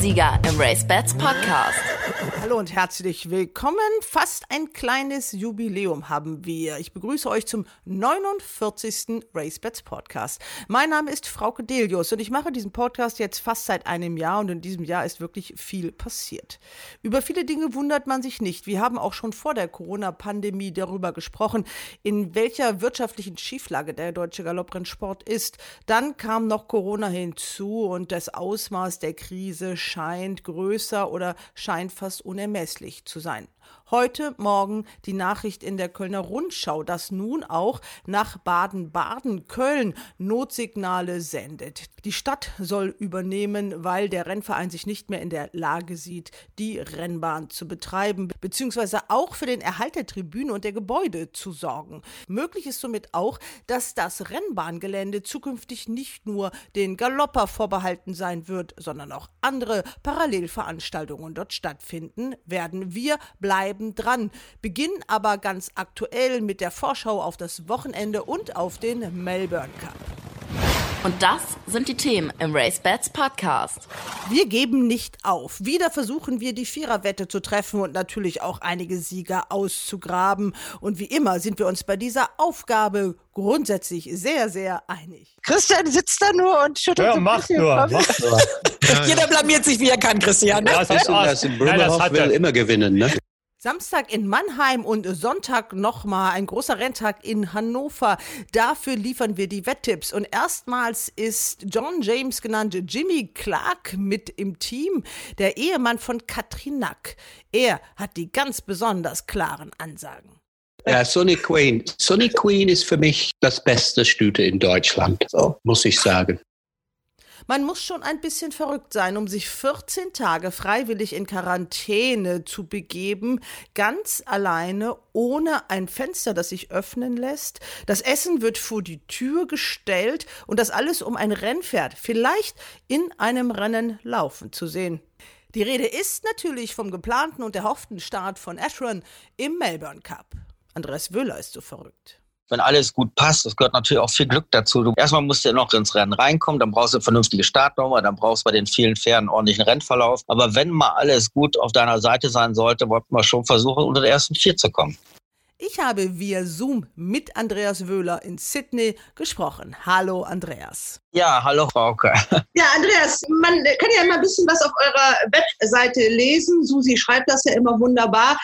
Sieger im Race Bats Podcast. Hallo und herzlich willkommen. Fast ein kleines Jubiläum haben wir. Ich begrüße euch zum 49. Race Bats Podcast. Mein Name ist Frauke Delius und ich mache diesen Podcast jetzt fast seit einem Jahr und in diesem Jahr ist wirklich viel passiert. Über viele Dinge wundert man sich nicht. Wir haben auch schon vor der Corona-Pandemie darüber gesprochen, in welcher wirtschaftlichen Schieflage der deutsche Galopprennsport ist. Dann kam noch Corona hinzu und das Ausmaß der Krise scheint größer oder scheint fast unermesslich zu sein. Heute Morgen die Nachricht in der Kölner Rundschau, dass nun auch nach Baden-Baden Köln Notsignale sendet. Die Stadt soll übernehmen, weil der Rennverein sich nicht mehr in der Lage sieht, die Rennbahn zu betreiben, beziehungsweise auch für den Erhalt der Tribüne und der Gebäude zu sorgen. Möglich ist somit auch, dass das Rennbahngelände zukünftig nicht nur den Galopper vorbehalten sein wird, sondern auch andere Parallelveranstaltungen dort stattfinden werden. Wir bleiben bleiben dran, beginnen aber ganz aktuell mit der Vorschau auf das Wochenende und auf den Melbourne Cup. Und das sind die Themen im Race Bats Podcast. Wir geben nicht auf. Wieder versuchen wir die Viererwette zu treffen und natürlich auch einige Sieger auszugraben. Und wie immer sind wir uns bei dieser Aufgabe grundsätzlich sehr, sehr einig. Christian sitzt da nur und schüttelt ja, so ein mach bisschen nur, mach nur. Jeder blamiert sich, wie er kann, Christian. Ne? Ja, das, Das in Bremerhaven will immer gewinnen, ne? Samstag in Mannheim und Sonntag nochmal ein großer Renntag in Hannover. Dafür liefern wir die Wetttipps. Und erstmals ist John James genannt Jimmy Clark mit im Team, der Ehemann von Katrin Nack. Er hat die ganz besonders klaren Ansagen. Ja, Sonny Queen. Sonny Queen ist für mich das beste Stüte in Deutschland, so, muss ich sagen. Man muss schon ein bisschen verrückt sein, um sich 14 Tage freiwillig in Quarantäne zu begeben, ganz alleine, ohne ein Fenster, das sich öffnen lässt. Das Essen wird vor die Tür gestellt und das alles, um ein Rennpferd vielleicht in einem Rennen laufen zu sehen. Die Rede ist natürlich vom geplanten und erhofften Start von Ashron im Melbourne Cup. Andreas Wöhler ist so verrückt wenn alles gut passt, das gehört natürlich auch viel Glück dazu. Du, erstmal musst du noch ins Rennen reinkommen, dann brauchst du eine vernünftige Startnummer, dann brauchst du bei den vielen Pferden einen ordentlichen Rennverlauf. Aber wenn mal alles gut auf deiner Seite sein sollte, wollten wir schon versuchen, unter der ersten vier zu kommen. Ich habe via Zoom mit Andreas Wöhler in Sydney gesprochen. Hallo Andreas. Ja, hallo Frauke. Ja, Andreas, man kann ja immer ein bisschen was auf eurer Webseite lesen. Susi schreibt das ja immer wunderbar.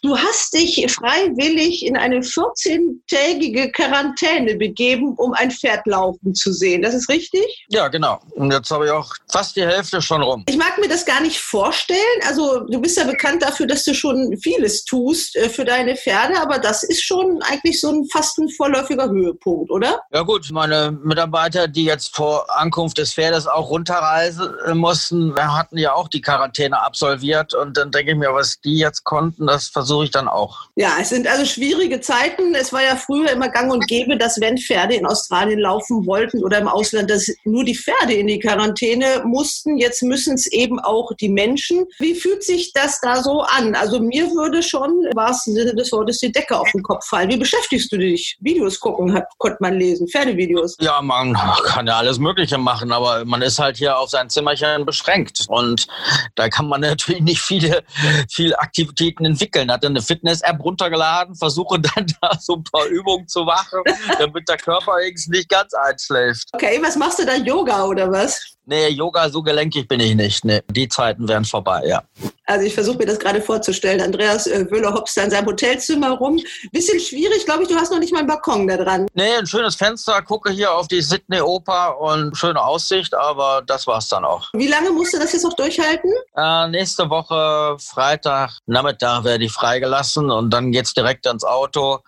Du hast dich freiwillig in eine 14-tägige Quarantäne begeben, um ein Pferd laufen zu sehen. Das ist richtig? Ja, genau. Und jetzt habe ich auch fast die Hälfte schon rum. Ich mag mir das gar nicht vorstellen. Also du bist ja bekannt dafür, dass du schon vieles tust äh, für deine Pferde, aber das ist schon eigentlich so ein fast ein vorläufiger Höhepunkt, oder? Ja gut, meine Mitarbeiter, die jetzt vor Ankunft des Pferdes auch runterreisen mussten, hatten ja auch die Quarantäne absolviert. Und dann denke ich mir, was die jetzt konnten, das versuche ich dann auch. Ja, es sind also schwierige Zeiten. Es war ja früher immer gang und gäbe, dass wenn Pferde in Australien laufen wollten oder im Ausland, dass nur die Pferde in die Quarantäne mussten. Jetzt müssen es eben auch die Menschen. Wie fühlt sich das da so an? Also mir würde schon im wahrsten Sinne des Wortes die Decke auf den Kopf fallen. Wie beschäftigst du dich? Videos gucken, hat, konnte man lesen, Pferdevideos. Ja, man kann ja alles Mögliche machen, aber man ist halt hier auf sein Zimmerchen beschränkt. Und da kann man natürlich nicht viele, viele Aktivitäten entwickeln. Hat eine Fitness-App runtergeladen, versuche dann da so ein paar Übungen zu machen, damit der Körper irgendwie nicht ganz einschläft. Okay, was machst du da? Yoga oder was? Nee, Yoga, so gelenkig bin ich nicht. Nee, die Zeiten wären vorbei, ja. Also ich versuche mir das gerade vorzustellen. Andreas äh, Wöhler hopst da in seinem Hotelzimmer rum. Bisschen schwierig, glaube ich, du hast noch nicht mal einen Balkon da dran. Nee, ein schönes Fenster, gucke hier auf die Sydney Oper und schöne Aussicht, aber das war's dann auch. Wie lange musst du das jetzt noch durchhalten? Äh, nächste Woche, Freitag, Nachmittag werde ich freigelassen und dann geht's direkt ans Auto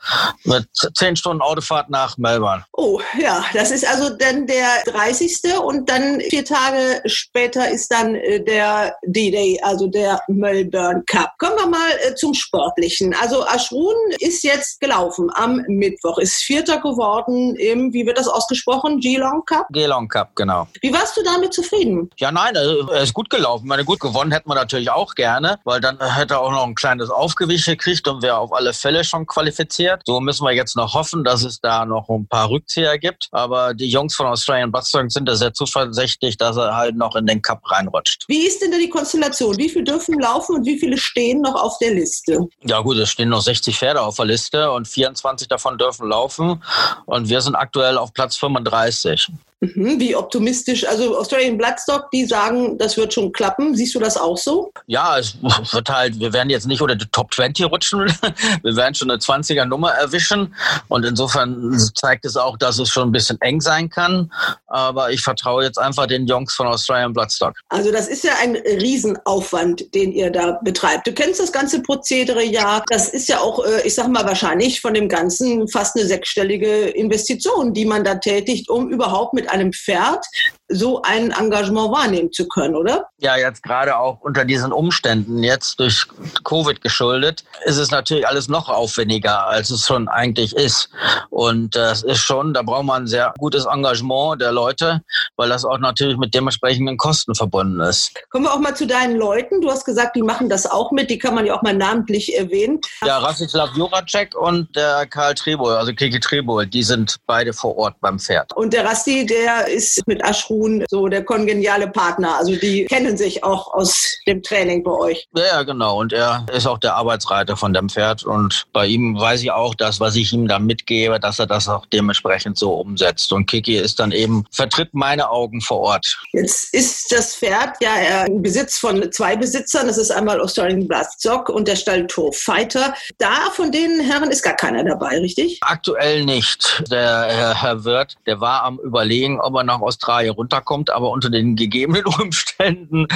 mit zehn Stunden Autofahrt nach Melbourne. Oh, ja, das ist also dann der 30. und dann vier Tage später ist dann äh, der D-Day, also der Melbourne Cup. Kommen wir mal äh, zum Sportlichen. Also Aschrun ist jetzt gelaufen am Mittwoch, ist Vierter geworden im, wie wird das ausgesprochen, Geelong Cup? Geelong Cup, genau. Wie warst du damit zufrieden? Ja, nein, er ist gut gelaufen. Ich meine, gut gewonnen hätten wir natürlich auch gerne, weil dann hätte er auch noch ein kleines Aufgewicht gekriegt und wäre auf alle Fälle schon qualifiziert. So müssen wir jetzt noch hoffen, dass es da noch ein paar Rückzieher gibt. Aber die Jungs von Australian Bloodstock sind da sehr zuversichtlich, dass er halt noch in den Cup reinrutscht. Wie ist denn da die Konstellation? Wie viele dürfen laufen und wie viele stehen noch auf der Liste? Ja gut, es stehen noch 60 Pferde auf der Liste und 24 davon dürfen laufen. Und wir sind aktuell auf Platz 35. Mhm, wie optimistisch, also Australian Bloodstock, die sagen, das wird schon klappen. Siehst du das auch so? Ja, es wird halt, wir werden jetzt nicht unter die Top 20 rutschen, wir werden schon eine 20er Nummer erwischen und insofern zeigt es auch, dass es schon ein bisschen eng sein kann, aber ich vertraue jetzt einfach den Jungs von Australian Bloodstock. Also das ist ja ein Riesenaufwand, den ihr da betreibt. Du kennst das ganze Prozedere ja, das ist ja auch, äh, ich sag mal wahrscheinlich von dem Ganzen fast eine sechsstellige Investition, die man da tätigt, um überhaupt mit einem Pferd so ein Engagement wahrnehmen zu können, oder? Ja, jetzt gerade auch unter diesen Umständen, jetzt durch Covid geschuldet, ist es natürlich alles noch aufwendiger, als es schon eigentlich ist. Und das ist schon, da braucht man ein sehr gutes Engagement der Leute, weil das auch natürlich mit dementsprechenden Kosten verbunden ist. Kommen wir auch mal zu deinen Leuten. Du hast gesagt, die machen das auch mit, die kann man ja auch mal namentlich erwähnen. Ja, Rastislav Juracek und der Karl Trebol, also Kiki Trebol, die sind beide vor Ort beim Pferd. Und der Rasti, der ist mit Aschrun so der kongeniale Partner. Also die kennen sich auch aus dem Training bei euch. Ja, ja, genau. Und er ist auch der Arbeitsreiter von dem Pferd. Und bei ihm weiß ich auch, dass, was ich ihm da mitgebe, dass er das auch dementsprechend so umsetzt. Und Kiki ist dann eben, vertritt meine Augen vor Ort. Jetzt ist das Pferd ja im Besitz von zwei Besitzern. Das ist einmal Australian Bloodstock und der Stall Tour Fighter. Da von den Herren ist gar keiner dabei, richtig? Aktuell nicht. Der Herr Wirth, der war am Überlegen, ob er nach Australien runterkommt, aber unter den gegebenen Umständen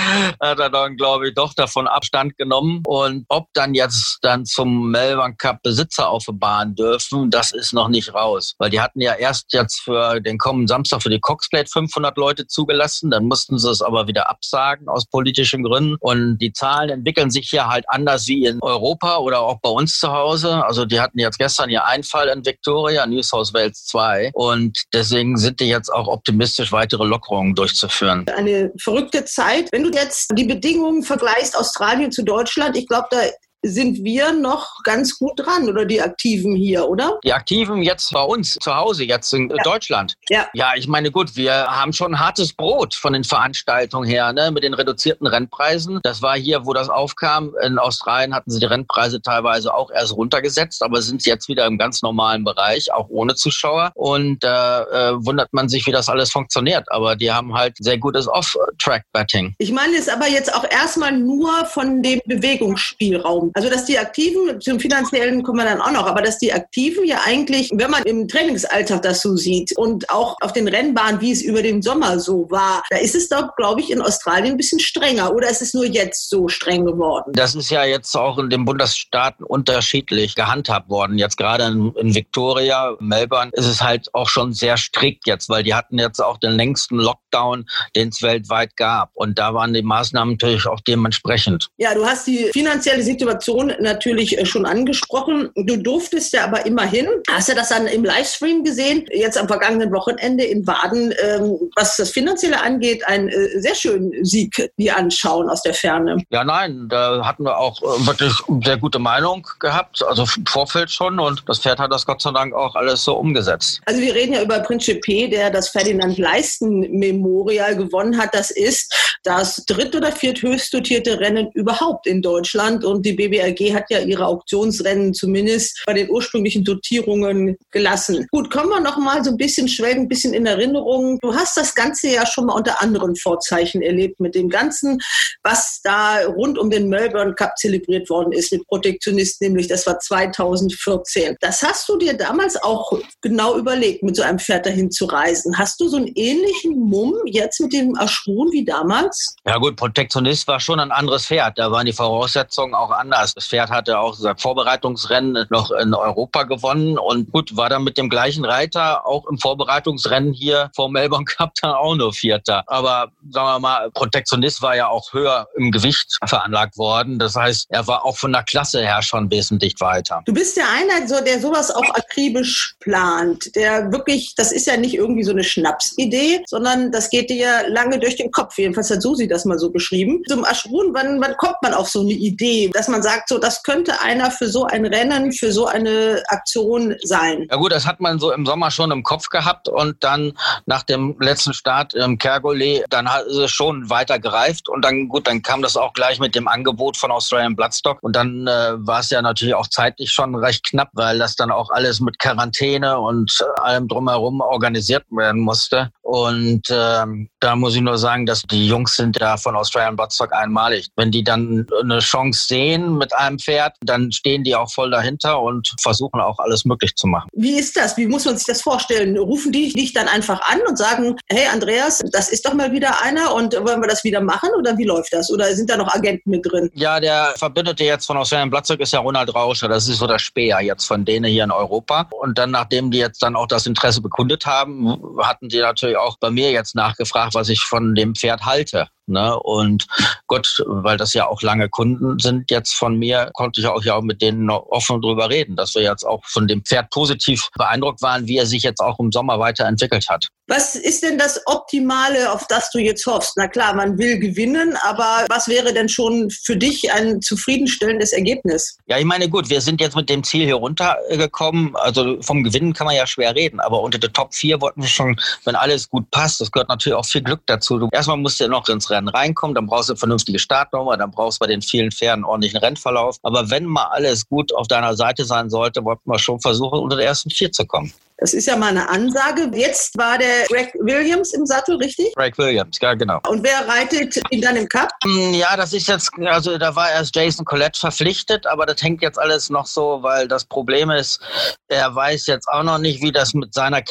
hat er dann, glaube ich, doch davon Abstand genommen. Und ob dann jetzt dann zum Melbourne Cup Besitzer auf die Bahn dürfen, das ist noch nicht raus. Weil die hatten ja erst jetzt für den kommenden Samstag für die Coxplate 500 Leute zugelassen, dann mussten sie es aber wieder absagen aus politischen Gründen. Und die Zahlen entwickeln sich hier halt anders wie in Europa oder auch bei uns zu Hause. Also die hatten jetzt gestern ihr Einfall in Victoria, New South Wales 2. Und deswegen sind die jetzt auch optimistisch, weitere Lockerungen durchzuführen. Eine verrückte Zeit. Wenn du jetzt die Bedingungen vergleichst, Australien zu Deutschland, ich glaube, da sind wir noch ganz gut dran oder die Aktiven hier, oder? Die Aktiven jetzt bei uns zu Hause, jetzt in ja. Deutschland. Ja. Ja, ich meine, gut, wir haben schon hartes Brot von den Veranstaltungen her, ne, mit den reduzierten Rennpreisen. Das war hier, wo das aufkam. In Australien hatten sie die Rennpreise teilweise auch erst runtergesetzt, aber sind jetzt wieder im ganz normalen Bereich, auch ohne Zuschauer. Und da äh, wundert man sich, wie das alles funktioniert. Aber die haben halt sehr gutes Off-Track-Betting. Ich meine es aber jetzt auch erstmal nur von dem Bewegungsspielraum. Also, dass die Aktiven, zum Finanziellen kommen wir dann auch noch, aber dass die Aktiven ja eigentlich, wenn man im Trainingsalltag das so sieht und auch auf den Rennbahnen, wie es über den Sommer so war, da ist es doch, glaube ich, in Australien ein bisschen strenger. Oder ist es nur jetzt so streng geworden? Das ist ja jetzt auch in den Bundesstaaten unterschiedlich gehandhabt worden. Jetzt gerade in, in Victoria, Melbourne, ist es halt auch schon sehr strikt jetzt, weil die hatten jetzt auch den längsten Lockdown, den es weltweit gab. Und da waren die Maßnahmen natürlich auch dementsprechend. Ja, du hast die finanzielle Situation Situation natürlich äh, schon angesprochen. Du durftest ja aber immerhin, hast du das dann im Livestream gesehen, jetzt am vergangenen Wochenende in Baden, ähm, was das Finanzielle angeht, einen äh, sehr schönen Sieg dir anschauen aus der Ferne. Ja, nein, da hatten wir auch äh, wirklich sehr gute Meinung gehabt, also im Vorfeld schon und das Pferd hat das Gott sei Dank auch alles so umgesetzt. Also wir reden ja über Principe, der das Ferdinand Leisten Memorial gewonnen hat. Das ist das dritt- oder vierthöchst dotierte Rennen überhaupt in Deutschland und die BB BBRG hat ja ihre Auktionsrennen zumindest bei den ursprünglichen Dotierungen gelassen. Gut, kommen wir noch mal so ein bisschen schwelgen, ein bisschen in Erinnerung. Du hast das Ganze ja schon mal unter anderen Vorzeichen erlebt mit dem Ganzen, was da rund um den Melbourne Cup zelebriert worden ist mit Protektionisten, nämlich das war 2014. Das hast du dir damals auch genau überlegt, mit so einem Pferd dahin zu reisen. Hast du so einen ähnlichen Mumm jetzt mit dem Aschrun wie damals? Ja gut, Protektionist war schon ein anderes Pferd. Da waren die Voraussetzungen auch anders Das Pferd hatte auch sein Vorbereitungsrennen noch in Europa gewonnen und gut, war dann mit dem gleichen Reiter auch im Vorbereitungsrennen hier vor Melbourne Cup dann auch nur Vierter. Aber sagen wir mal, Protektionist war ja auch höher im Gewicht veranlagt worden. Das heißt, er war auch von der Klasse her schon wesentlich weiter. Du bist ja einer, der sowas auch akribisch plant, der wirklich, das ist ja nicht irgendwie so eine Schnapsidee, sondern das geht dir lange durch den Kopf. Jedenfalls hat Susi das mal so beschrieben. Zum Aschrun, wann, wann kommt man auf so eine Idee, dass man sagt, so, das könnte einer für so ein Rennen, für so eine Aktion sein? Ja gut, das hat man so im Sommer schon im Kopf gehabt und dann nach dem letzten Start im Kergolé, dann hat es schon weiter gereift und dann gut, dann kam das auch gleich mit dem Angebot von Australian Bloodstock und dann äh, war es ja natürlich auch zeitlich schon recht knapp, weil das dann auch alles mit Quarantäne und allem drumherum organisiert werden musste. Und ähm, da muss ich nur sagen, dass die Jungs sind da von Australian Bloodstock einmalig. Wenn die dann eine Chance sehen mit einem Pferd, dann stehen die auch voll dahinter und versuchen auch alles möglich zu machen. Wie ist das? Wie muss man sich das vorstellen? Rufen die dich dann einfach an und sagen, hey Andreas, das ist doch mal wieder einer und wollen wir das wieder machen oder wie läuft das? Oder sind da noch Agenten mit drin? Ja, der Verbündete jetzt von Australian Bloodstock ist ja Ronald Rauscher. Das ist so der Speer jetzt von denen hier in Europa. Und dann, nachdem die jetzt dann auch das Interesse bekundet haben, hatten die natürlich auch bei mir jetzt nachgefragt, was ich von dem Pferd halte. Ne? Und Gott, weil das ja auch lange Kunden sind jetzt von mir, konnte ich auch ja auch mit denen noch offen drüber reden, dass wir jetzt auch von dem Pferd positiv beeindruckt waren, wie er sich jetzt auch im Sommer weiterentwickelt hat. Was ist denn das Optimale, auf das du jetzt hoffst? Na klar, man will gewinnen, aber was wäre denn schon für dich ein zufriedenstellendes Ergebnis? Ja, ich meine, gut, wir sind jetzt mit dem Ziel hier runtergekommen. Also vom Gewinnen kann man ja schwer reden, aber unter der Top 4 wollten wir schon, wenn alles gut passt, das gehört natürlich auch viel Glück dazu. Du, erstmal musst du ja noch ins Rennen reinkommen, dann brauchst du eine vernünftige Startnummer, dann brauchst du bei den vielen Pferden einen ordentlichen Rennverlauf. Aber wenn mal alles gut auf deiner Seite sein sollte, wollten wir schon versuchen, unter der ersten vier zu kommen. Das ist ja mal eine Ansage. Jetzt war der Greg Williams im Sattel, richtig? Greg Williams, ja, genau. Und wer reitet ihn dann im Cup? Ja, das ist jetzt, also da war erst Jason Collette verpflichtet, aber das hängt jetzt alles noch so, weil das Problem ist, er weiß jetzt auch noch nicht, wie das mit seiner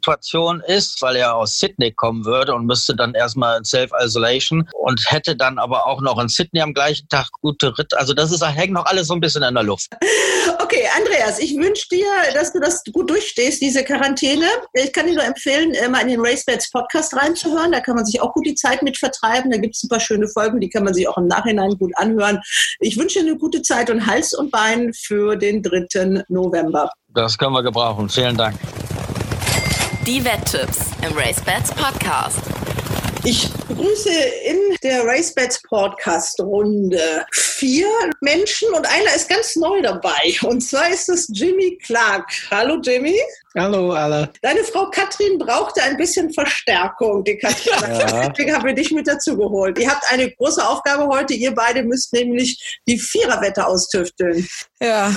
Quarantänesituation ist, weil er aus Sydney kommen würde und müsste dann erstmal in Self-Isolation und hätte dann aber auch noch in Sydney am gleichen Tag gute Ritt. Also das ist, hängt noch alles so ein bisschen in der Luft. Okay, Andreas, ich wünsche dir, dass du das gut durchstehst, diese Quarantäne. Ich kann dir nur empfehlen, mal in den RaceBets Podcast reinzuhören. Da kann man sich auch gut die Zeit mit vertreiben. Da gibt es ein paar schöne Folgen, die kann man sich auch im Nachhinein gut anhören. Ich wünsche dir eine gute Zeit und Hals und Bein für den 3. November. Das können wir gebrauchen. Vielen Dank. Die Wetttipps im RaceBets Podcast. Ich begrüße in der RaceBets Podcast Runde vier Menschen und einer ist ganz neu dabei. Und zwar ist es Jimmy Clark. Hallo Jimmy. Hallo alle. Deine Frau Katrin brauchte ein bisschen Verstärkung, die Katrin. Ja. Deswegen haben wir dich mit dazu geholt. Ihr habt eine große Aufgabe heute. Ihr beide müsst nämlich die Viererwette austüfteln. Ja,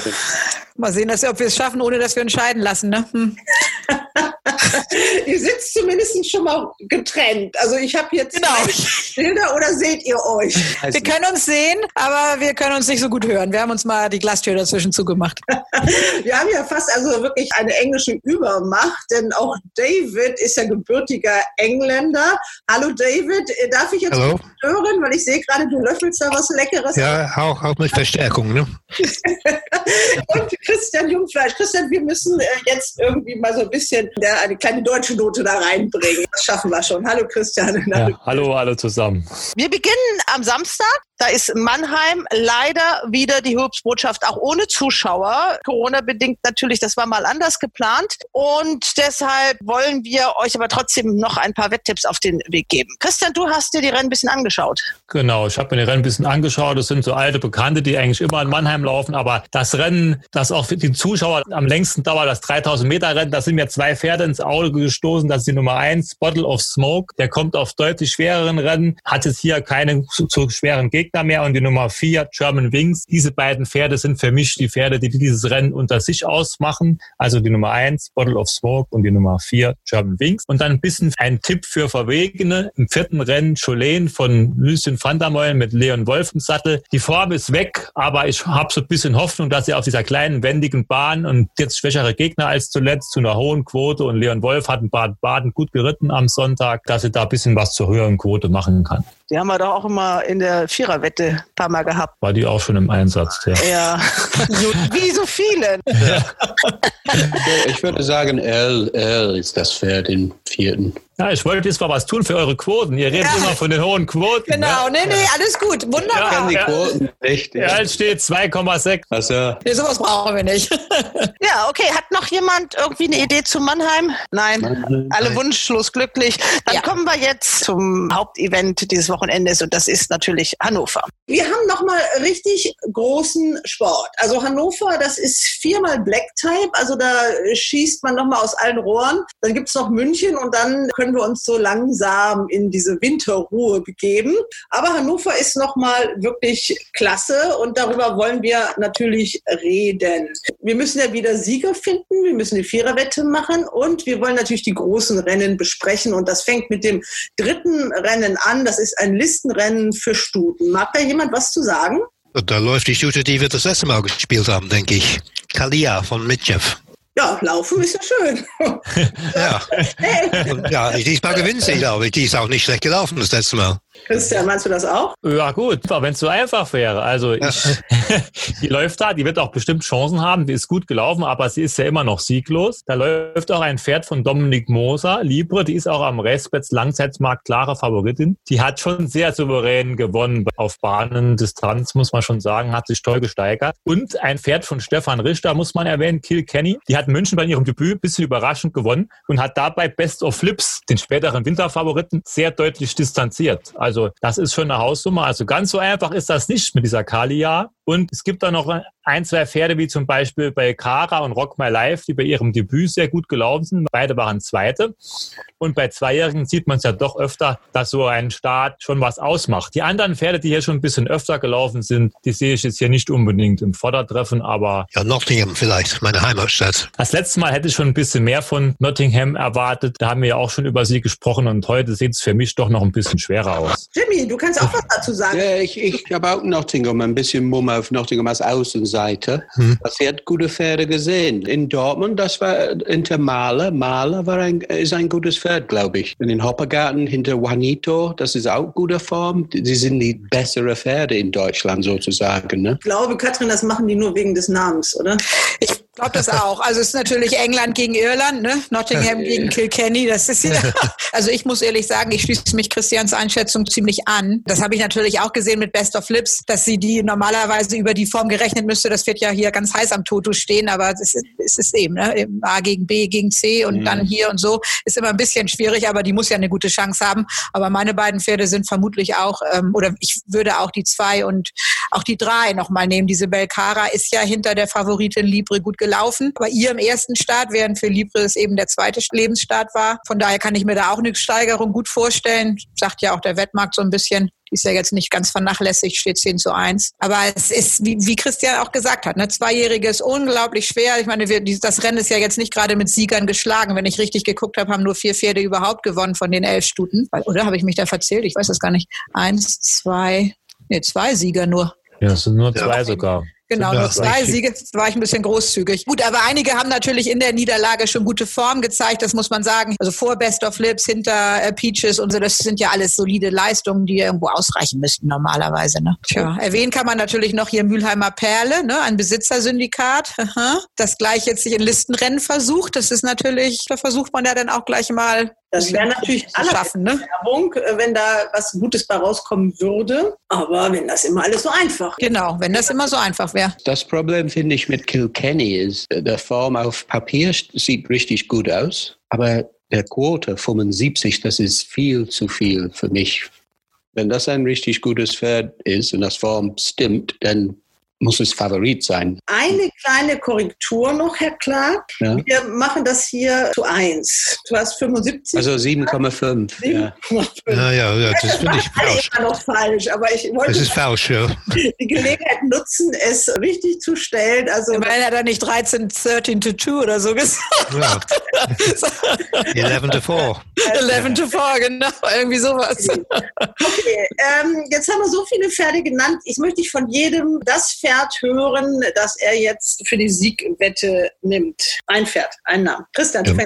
mal sehen, dass, ob wir es schaffen, ohne dass wir uns scheiden lassen. Ne? Hm. ihr sitzt zumindest schon mal getrennt. Also ich habe jetzt genau. Bilder oder seht ihr euch? Wir können uns sehen, aber wir können uns nicht so gut hören. Wir haben uns mal die Glastür dazwischen zugemacht. wir haben ja fast also wirklich eine englische Übermacht, denn auch David ist ja gebürtiger Engländer. Hallo David, darf ich jetzt Hallo. hören, weil ich sehe gerade, du löffelst da was Leckeres. Ja, auch, auch mit Verstärkung. Ne? Und Christian Jungfleisch. Christian, wir müssen äh, jetzt irgendwie mal so ein bisschen eine kleine deutsche Note da reinbringen. Das schaffen wir schon. Hallo Christian. Ja, hallo alle zusammen. Wir beginnen am Samstag. Da ist Mannheim leider wieder die Hilfsbotschaft, auch ohne Zuschauer. Corona-bedingt natürlich, das war mal anders geplant. Und deshalb wollen wir euch aber trotzdem noch ein paar Wetttipps auf den Weg geben. Christian, du hast dir die Rennen ein bisschen angeschaut. Genau, ich habe mir die Rennen ein bisschen angeschaut. Das sind so alte Bekannte, die eigentlich immer in Mannheim laufen. Aber das Rennen, das auch für die Zuschauer am längsten dauert, das 3000 Meter Rennen, da sind mir zwei Pferde ins Auge gestoßen. Das ist die Nummer eins, Bottle of Smoke. Der kommt auf deutlich schwereren Rennen, hat jetzt hier keine zu, zu schweren Gegner mehr. Und die Nummer vier, German Wings. Diese beiden Pferde sind für mich die Pferde, die dieses Rennen unter sich ausmachen. Also die Nummer eins, Bottle of Smoke und die Nummer vier, German Wings. Und dann ein bisschen ein Tipp für Verwegene. Im vierten Rennen Cholen von Lucien Meulen mit Leon Wolf im Sattel. Die Form ist weg, aber ich habe so ein bisschen Hoffnung, dass sie auf dieser kleinen, wendigen Bahn und jetzt schwächere Gegner als zuletzt zu einer hohen Quote und Leon Wolf hat in Baden-Baden gut geritten am Sonntag, dass sie da ein bisschen was zur höheren Quote machen kann. Die haben wir doch auch immer in der Viererwette ein paar Mal gehabt. War die auch schon im Einsatz, ja. Ja, wie so viele. Ich würde sagen, L, L ist das Pferd im vierten. Ja, ich wollte jetzt mal was tun für eure Quoten. Ihr redet Ja. immer von den hohen Quoten. Genau, Ne? nee, nee, alles gut. Wunderbar. kann die Ja. Quoten nicht. Ja, es steht 2,6. Also, Nee, sowas brauchen wir nicht. ja, okay. Hat noch jemand irgendwie eine Idee zu Mannheim? Nein. Alle wunschlos glücklich. Dann Ja. kommen wir jetzt zum Hauptevent dieses Wochenendes und das ist natürlich Hannover. Wir haben nochmal richtig großen Sport. Also Hannover, das ist viermal Black Type, also da schießt man nochmal aus allen Rohren. Dann gibt's noch München und dann können wir uns so langsam in diese Winterruhe begeben. Aber Hannover ist nochmal wirklich klasse und darüber wollen wir natürlich reden. Wir müssen ja wieder Sieger finden, wir müssen eine Viererwette machen und wir wollen natürlich die großen Rennen besprechen und das fängt mit dem dritten Rennen an. Das ist ein Listenrennen für Stuten. Mag da jemand was zu sagen? Da läuft die Stute, die wir das letzte Mal gespielt haben, denke ich. Kalia von Mitchev. Ja, laufen ist ja schön. Ja. Ja, diesmal gewinnt sie, glaube ich. Die ist auch nicht schlecht gelaufen das letzte Mal. Christian, meinst du das auch? Ja gut, wenn es so einfach wäre. Also ich, die läuft da, die wird auch bestimmt Chancen haben. Die ist gut gelaufen, aber sie ist ja immer noch sieglos. Da läuft auch ein Pferd von Dominik Moser, Libre. Die ist auch am Racebets Langzeitmarkt klare Favoritin. Die hat schon sehr souverän gewonnen auf Bahnen, Distanz muss man schon sagen, hat sich toll gesteigert. Und ein Pferd von Stefan Richter muss man erwähnen, Kill Kenny. Die hat München bei ihrem Debüt ein bisschen überraschend gewonnen und hat dabei Best of Flips, den späteren Winterfavoriten, sehr deutlich distanziert. Also das ist schon eine Hausnummer. Also ganz so einfach ist das nicht mit dieser Kalia. Und es gibt da noch ein, zwei Pferde, wie zum Beispiel bei Kara und Rock My Life, die bei ihrem Debüt sehr gut gelaufen sind. Beide waren Zweite. Und bei Zweijährigen sieht man es ja doch öfter, dass so ein Start schon was ausmacht. Die anderen Pferde, die hier schon ein bisschen öfter gelaufen sind, die sehe ich jetzt hier nicht unbedingt im Vordertreffen, aber Ja, Nottingham vielleicht, meine Heimatstadt. das letzte Mal hätte ich schon ein bisschen mehr von Nottingham erwartet. Da haben wir ja auch schon über sie gesprochen und heute sieht es für mich doch noch ein bisschen schwerer aus. Jimmy, du kannst auch was dazu sagen. ja, ich, ich habe auch Nottingham, ein bisschen Mumm auf Nottingham als Außenseite. Hm. Das hat gute Pferde gesehen. In Dortmund, das war hinter Mahler. Mahler war ein, ist ein gutes Pferd, glaube ich. Und in Hoppergarten hinter Juanito, das ist auch gute Form. Sie sind die bessere Pferde in Deutschland sozusagen. Ne? Ich glaube, Katrin, das machen die nur wegen des Namens, oder? Ich glaube das auch. Also es ist natürlich England gegen Irland, ne? Nottingham gegen Kilkenny. Das ist ja. Also ich muss ehrlich sagen, ich schließe mich Christians Einschätzung ziemlich an. Das habe ich natürlich auch gesehen mit Best of Flips, dass sie die normalerweise über die Form gerechnet müsste. Das wird ja hier ganz heiß am Toto stehen, aber es ist, es ist eben ne? A gegen B gegen C und Mhm. dann hier und so ist immer ein bisschen schwierig, aber die muss ja eine gute Chance haben. Aber meine beiden Pferde sind vermutlich auch, ähm, oder ich würde auch die zwei und auch die drei nochmal nehmen. Diese Belcara ist ja hinter der Favoritin Libre gut gelaufen. Bei ihrem ersten Start, während für Libre es eben der zweite Lebensstart war. Von daher kann ich mir da auch eine Steigerung gut vorstellen. Sagt ja auch der Wettmarkt so ein bisschen. Die ist ja jetzt nicht ganz vernachlässigt, steht 10 zu 1. Aber es ist, wie, wie Christian auch gesagt hat, ne, Zweijährige ist unglaublich schwer. Ich meine, wir, das Rennen ist ja jetzt nicht gerade mit Siegern geschlagen. Wenn ich richtig geguckt habe, haben nur vier Pferde überhaupt gewonnen von den elf Stuten. Oder habe ich mich da verzählt? Ich weiß das gar nicht. Eins, zwei, nee, zwei Sieger nur. Ja, es sind nur zwei sogar. Genau, nur zwei. Siege, da war ich ein bisschen großzügig. Gut, aber einige haben natürlich in der Niederlage schon gute Form gezeigt, das muss man sagen. Also vor Best of Lips, hinter äh, Peaches und so, das sind ja alles solide Leistungen, die irgendwo ausreichen müssten normalerweise. Ne? Tja, erwähnen kann man natürlich noch hier Mülheimer Perle, ne? ein Besitzersyndikat, das gleich jetzt sich in Listenrennen versucht. Das ist natürlich, da versucht man ja dann auch gleich mal Das wäre natürlich zu schaffen. Ne? Werbung, äh, wenn da was Gutes bei rauskommen würde. Aber wenn das immer alles so einfach Genau, wenn das immer so einfach wäre. Das Problem, finde ich, mit Kilkenny ist, äh, der Form auf Papier sieht richtig gut aus, aber der Quote 75, das ist viel zu viel für mich. Wenn das ein richtig gutes Pferd ist und das Form stimmt, dann muss es Favorit sein. Eine kleine Korrektur noch, Herr Clark. Ja. Wir machen das hier zu eins. Du hast 75. Also 7,5. Ja. 7,5. Ja, ja, ja das finde ich Alle falsch. immer noch falsch, aber ich wollte Das ist falsch, ja. die Gelegenheit nutzen, es richtig zu stellen. Also hat er nicht 13, 13 to 2 oder so gesagt. ja. 11 to 4. 11 to 4, genau, irgendwie sowas. Okay, ähm, jetzt haben wir so viele Pferde genannt. Ich möchte dich von jedem das Pferd Pferd hören, das er jetzt für die Siegwette nimmt? Ein Pferd, ein Name. Christian, Ja.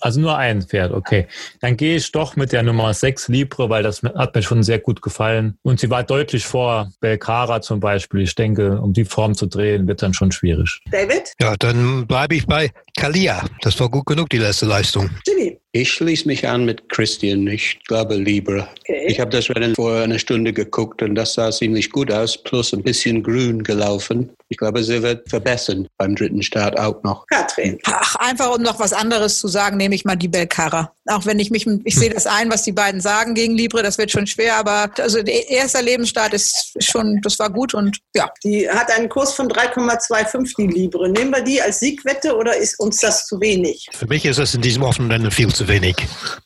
Also nur ein Pferd, okay. Dann gehe ich doch mit der Nummer 6 Libre, weil das hat mir schon sehr gut gefallen. Und sie war deutlich vor Belcara zum Beispiel. Ich denke, um die Form zu drehen, wird dann schon schwierig. David? Ja, dann bleibe ich bei Kalia. Das war gut genug, die letzte Leistung. Jimmy? Ich schließe mich an mit Christian. Ich glaube Libre. Okay. Ich habe das Rennen vor einer Stunde geguckt und das sah ziemlich gut aus, plus ein bisschen grün gelaufen. Ich glaube, sie wird verbessern beim dritten Start auch noch. Katrin? Ach, einfach um noch was anderes zu sagen, nehme ich mal die Belcara. Auch wenn ich mich, ich sehe das ein, was die beiden sagen gegen Libre, das wird schon schwer, aber also der erste Lebensstart ist schon, das war gut und ja. Die hat einen Kurs von 3,25, die Libre. Nehmen wir die als Siegwette oder ist uns das zu wenig? Für mich ist es in diesem offenen Rennen viel zu wenig,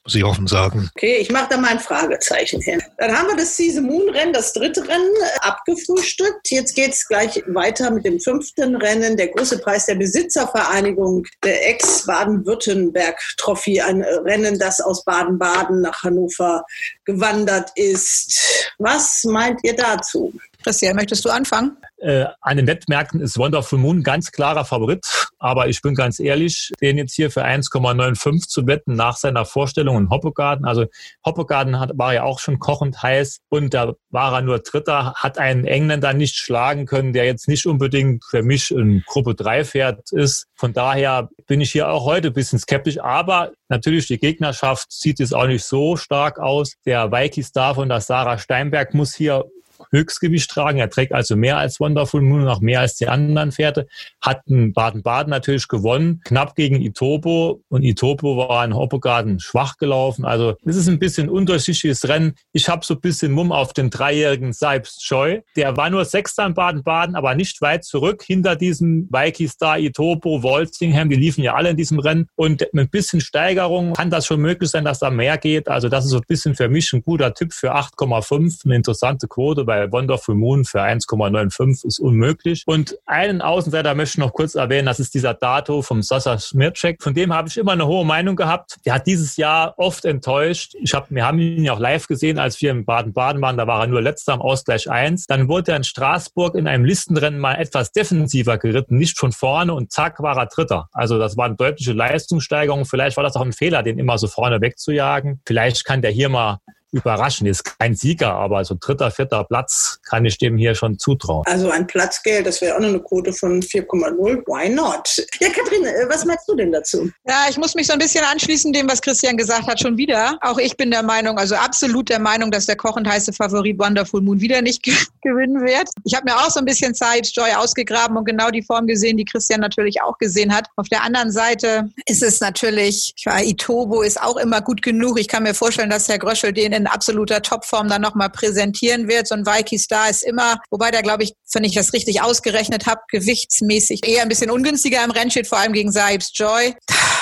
muss ich offen sagen. Okay, ich mache da mal ein Fragezeichen hin. Dann haben wir das Season Moon Rennen, das dritte Rennen, äh, abgefrühstückt. Jetzt geht's gleich weiter mit dem fünften Rennen, der große Preis der Besitzervereinigung, der Ex-Baden-Württemberg-Trophy, ein Rennen, das aus Baden-Baden nach Hannover gewandert ist. Was meint ihr dazu? Christian, möchtest du anfangen? Äh, an den Wettmärkten ist Wonderful Moon ganz klarer Favorit, aber ich bin ganz ehrlich, den jetzt hier für 1,95 zu wetten nach seiner Vorstellung in Hoppegarten. Also Hoppegarten hat, war ja auch schon kochend heiß und da war er nur Dritter, hat einen Engländer nicht schlagen können, der jetzt nicht unbedingt für mich ein Gruppe 3 Pferd ist. Von daher bin ich hier auch heute ein bisschen skeptisch, aber natürlich die Gegnerschaft sieht es auch nicht so stark aus. Der Vicky Star von der Sarah Steinberg muss hier Höchstgewicht tragen. Er trägt also mehr als Wonderful Moon, auch mehr als die anderen Pferde. Hat in Baden-Baden natürlich gewonnen, knapp gegen Itobo. Und Itobo war in Hoppegarten schwach gelaufen. Also es ist ein bisschen undurchsichtiges Rennen. Ich habe so ein bisschen Mumm auf den dreijährigen Seibs Joy. Der war nur Sechster in Baden-Baden, aber nicht weit zurück hinter diesem Vicky Star, Itobo, Walsingham. Die liefen ja alle in diesem Rennen. Und mit ein bisschen Steigerung kann das schon möglich sein, dass da mehr geht. Also das ist so ein bisschen für mich ein guter Tipp für 8,5. Eine interessante Quote bei Wonderful Moon für 1,95 ist unmöglich. Und einen Außenseiter möchte ich noch kurz erwähnen, das ist dieser Dato vom Sasa Smircek. Von dem habe ich immer eine hohe Meinung gehabt. Der hat dieses Jahr oft enttäuscht. Ich hab, wir haben ihn ja auch live gesehen, als wir in Baden-Baden waren. Da war er nur letzter am Ausgleich 1. Dann wurde er in Straßburg in einem Listenrennen mal etwas defensiver geritten, nicht von vorne und zack war er Dritter. Also das war eine deutliche Leistungssteigerung. Vielleicht war das auch ein Fehler, den immer so vorne wegzujagen. Vielleicht kann der hier mal überraschen. Ist kein Sieger, aber so dritter, vierter Platz kann ich dem hier schon zutrauen. Also ein Platzgeld, das wäre auch noch eine Quote von 4,0. Why not? Ja, Katrin, äh, was meinst du denn dazu? Ja, ich muss mich so ein bisschen anschließen dem, was Christian gesagt hat, schon wieder. Auch ich bin der Meinung, also absolut der Meinung, dass der kochend heiße Favorit Wonderful Moon wieder nicht gewinnen wird. Ich habe mir auch so ein bisschen Saibs Joy ausgegraben und genau die Form gesehen, die Christian natürlich auch gesehen hat. Auf der anderen Seite ist es natürlich, ja, Itobo ist auch immer gut genug. Ich kann mir vorstellen, dass Herr Gröschel den in absoluter Topform dann nochmal präsentieren wird. So ein Vicky Star ist immer, wobei der, glaube ich, wenn ich das richtig ausgerechnet habe, gewichtsmäßig eher ein bisschen ungünstiger im Rennen steht, vor allem gegen Saibs Joy.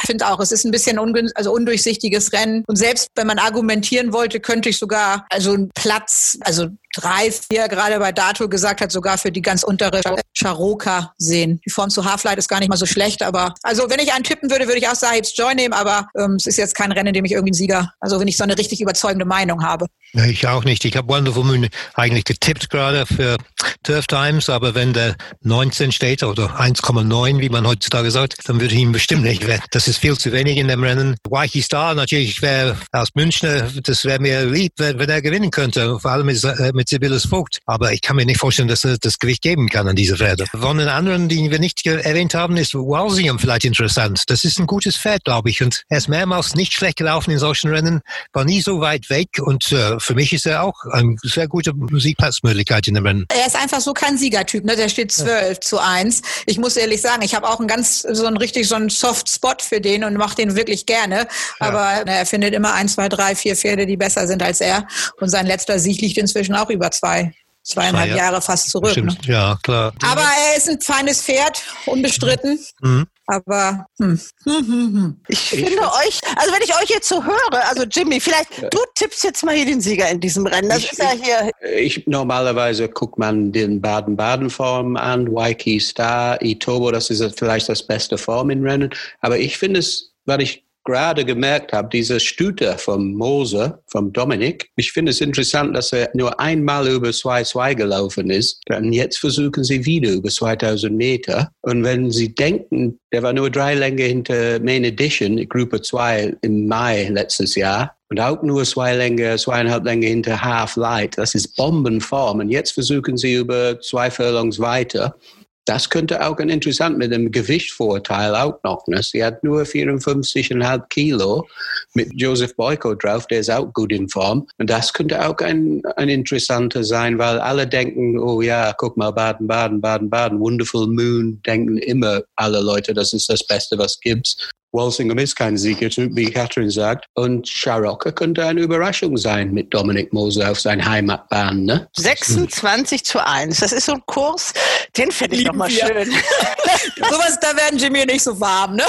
Ich finde auch, es ist ein bisschen also undurchsichtiges Rennen. Und selbst wenn man argumentieren wollte, könnte ich sogar, also einen Platz, also drei, vier, gerade bei Dato gesagt hat, sogar für die ganz untere Charoka sehen. Die Form zu Halflight ist gar nicht mal so schlecht, aber also wenn ich einen tippen würde, würde ich auch Sahibs Joy nehmen, aber ähm, es ist jetzt kein Rennen, in dem ich irgendwie einen Sieger, also wenn ich so eine richtig überzeugende Meinung habe. Ich auch nicht. Ich habe Wonderful Moon eigentlich getippt gerade für Turf Times, aber wenn der 19 steht oder 1,9, wie man heutzutage sagt, dann würde ich ihn bestimmt nicht wetten. Das ist viel zu wenig in dem Rennen. Waiki Star natürlich wäre aus Münchner, das wäre mir lieb, wenn, wenn er gewinnen könnte, vor allem mit, äh, mit Sibylles Vogt. Aber ich kann mir nicht vorstellen, dass er das Gewicht geben kann an diese Pferde. Von den anderen, die wir nicht erwähnt haben, ist Walsingham vielleicht interessant. Das ist ein gutes Pferd, glaube ich. Und er ist mehrmals nicht schlecht gelaufen in solchen Rennen, war nie so weit weg und äh, für mich ist er auch eine sehr gute Siegplatzmöglichkeit in dem Rennen. Er ist einfach so kein Siegertyp, ne? Der steht 12 zu 1. Ich muss ehrlich sagen, ich habe auch einen ganz, so einen richtig so einen Soft Spot für den und mache den wirklich gerne. Aber ne, er findet immer ein, zwei, drei, vier Pferde, die besser sind als er. Und sein letzter Sieg liegt inzwischen auch über zwei, zweieinhalb Zwei, ja. Jahre fast zurück. Ne? Stimmt, ja, klar. Aber er ist ein feines Pferd, unbestritten. Mhm. Aber hm. Hm, hm, hm. Ich finde euch, also wenn ich euch jetzt so höre, also Jimmy, vielleicht du tippst jetzt mal hier den Sieger in diesem Rennen. Das Ich- ist ja hier, Ich normalerweise guckt man den Baden-Baden-Form an, Waiki Star, Itobo, das ist vielleicht das beste Form in Rennen. Aber ich finde es, weil ich gerade gemerkt habe, dieser Stüter vom Moser, vom Dominik, ich finde es interessant, dass er nur einmal über 2-2 gelaufen ist. Dann jetzt versuchen sie wieder über 2000 Meter. Und wenn sie denken, der war nur drei Länge hinter Main Edition, Gruppe 2 im Mai letztes Jahr, und auch nur zwei Länge, zweieinhalb Länge hinter Half Light. Das ist Bombenform. Und jetzt versuchen sie über zwei Furlongs weiter. Das könnte auch ein interessant mit dem Gewichtvorteil auch noch. Ne? Sie hat nur 54,5 Kilo mit Joseph Boyko drauf, der ist auch gut in Form. Und das könnte auch ein, ein interessanter sein, weil alle denken, oh ja, guck mal, Baden, Baden, Baden, Baden, Wonderful Moon, denken immer alle Leute, das ist das Beste, was gibt's. Walsingham ist kein Sieger, wie Catherine sagt. Und Sharocca könnte eine Überraschung sein mit Dominik Moser auf sein Heimatbahn. Ne? 26 zu 1. Das ist so ein Kurs, den finde ich nochmal schön. Sowas, da werden Jimmy und ich so warm, ne?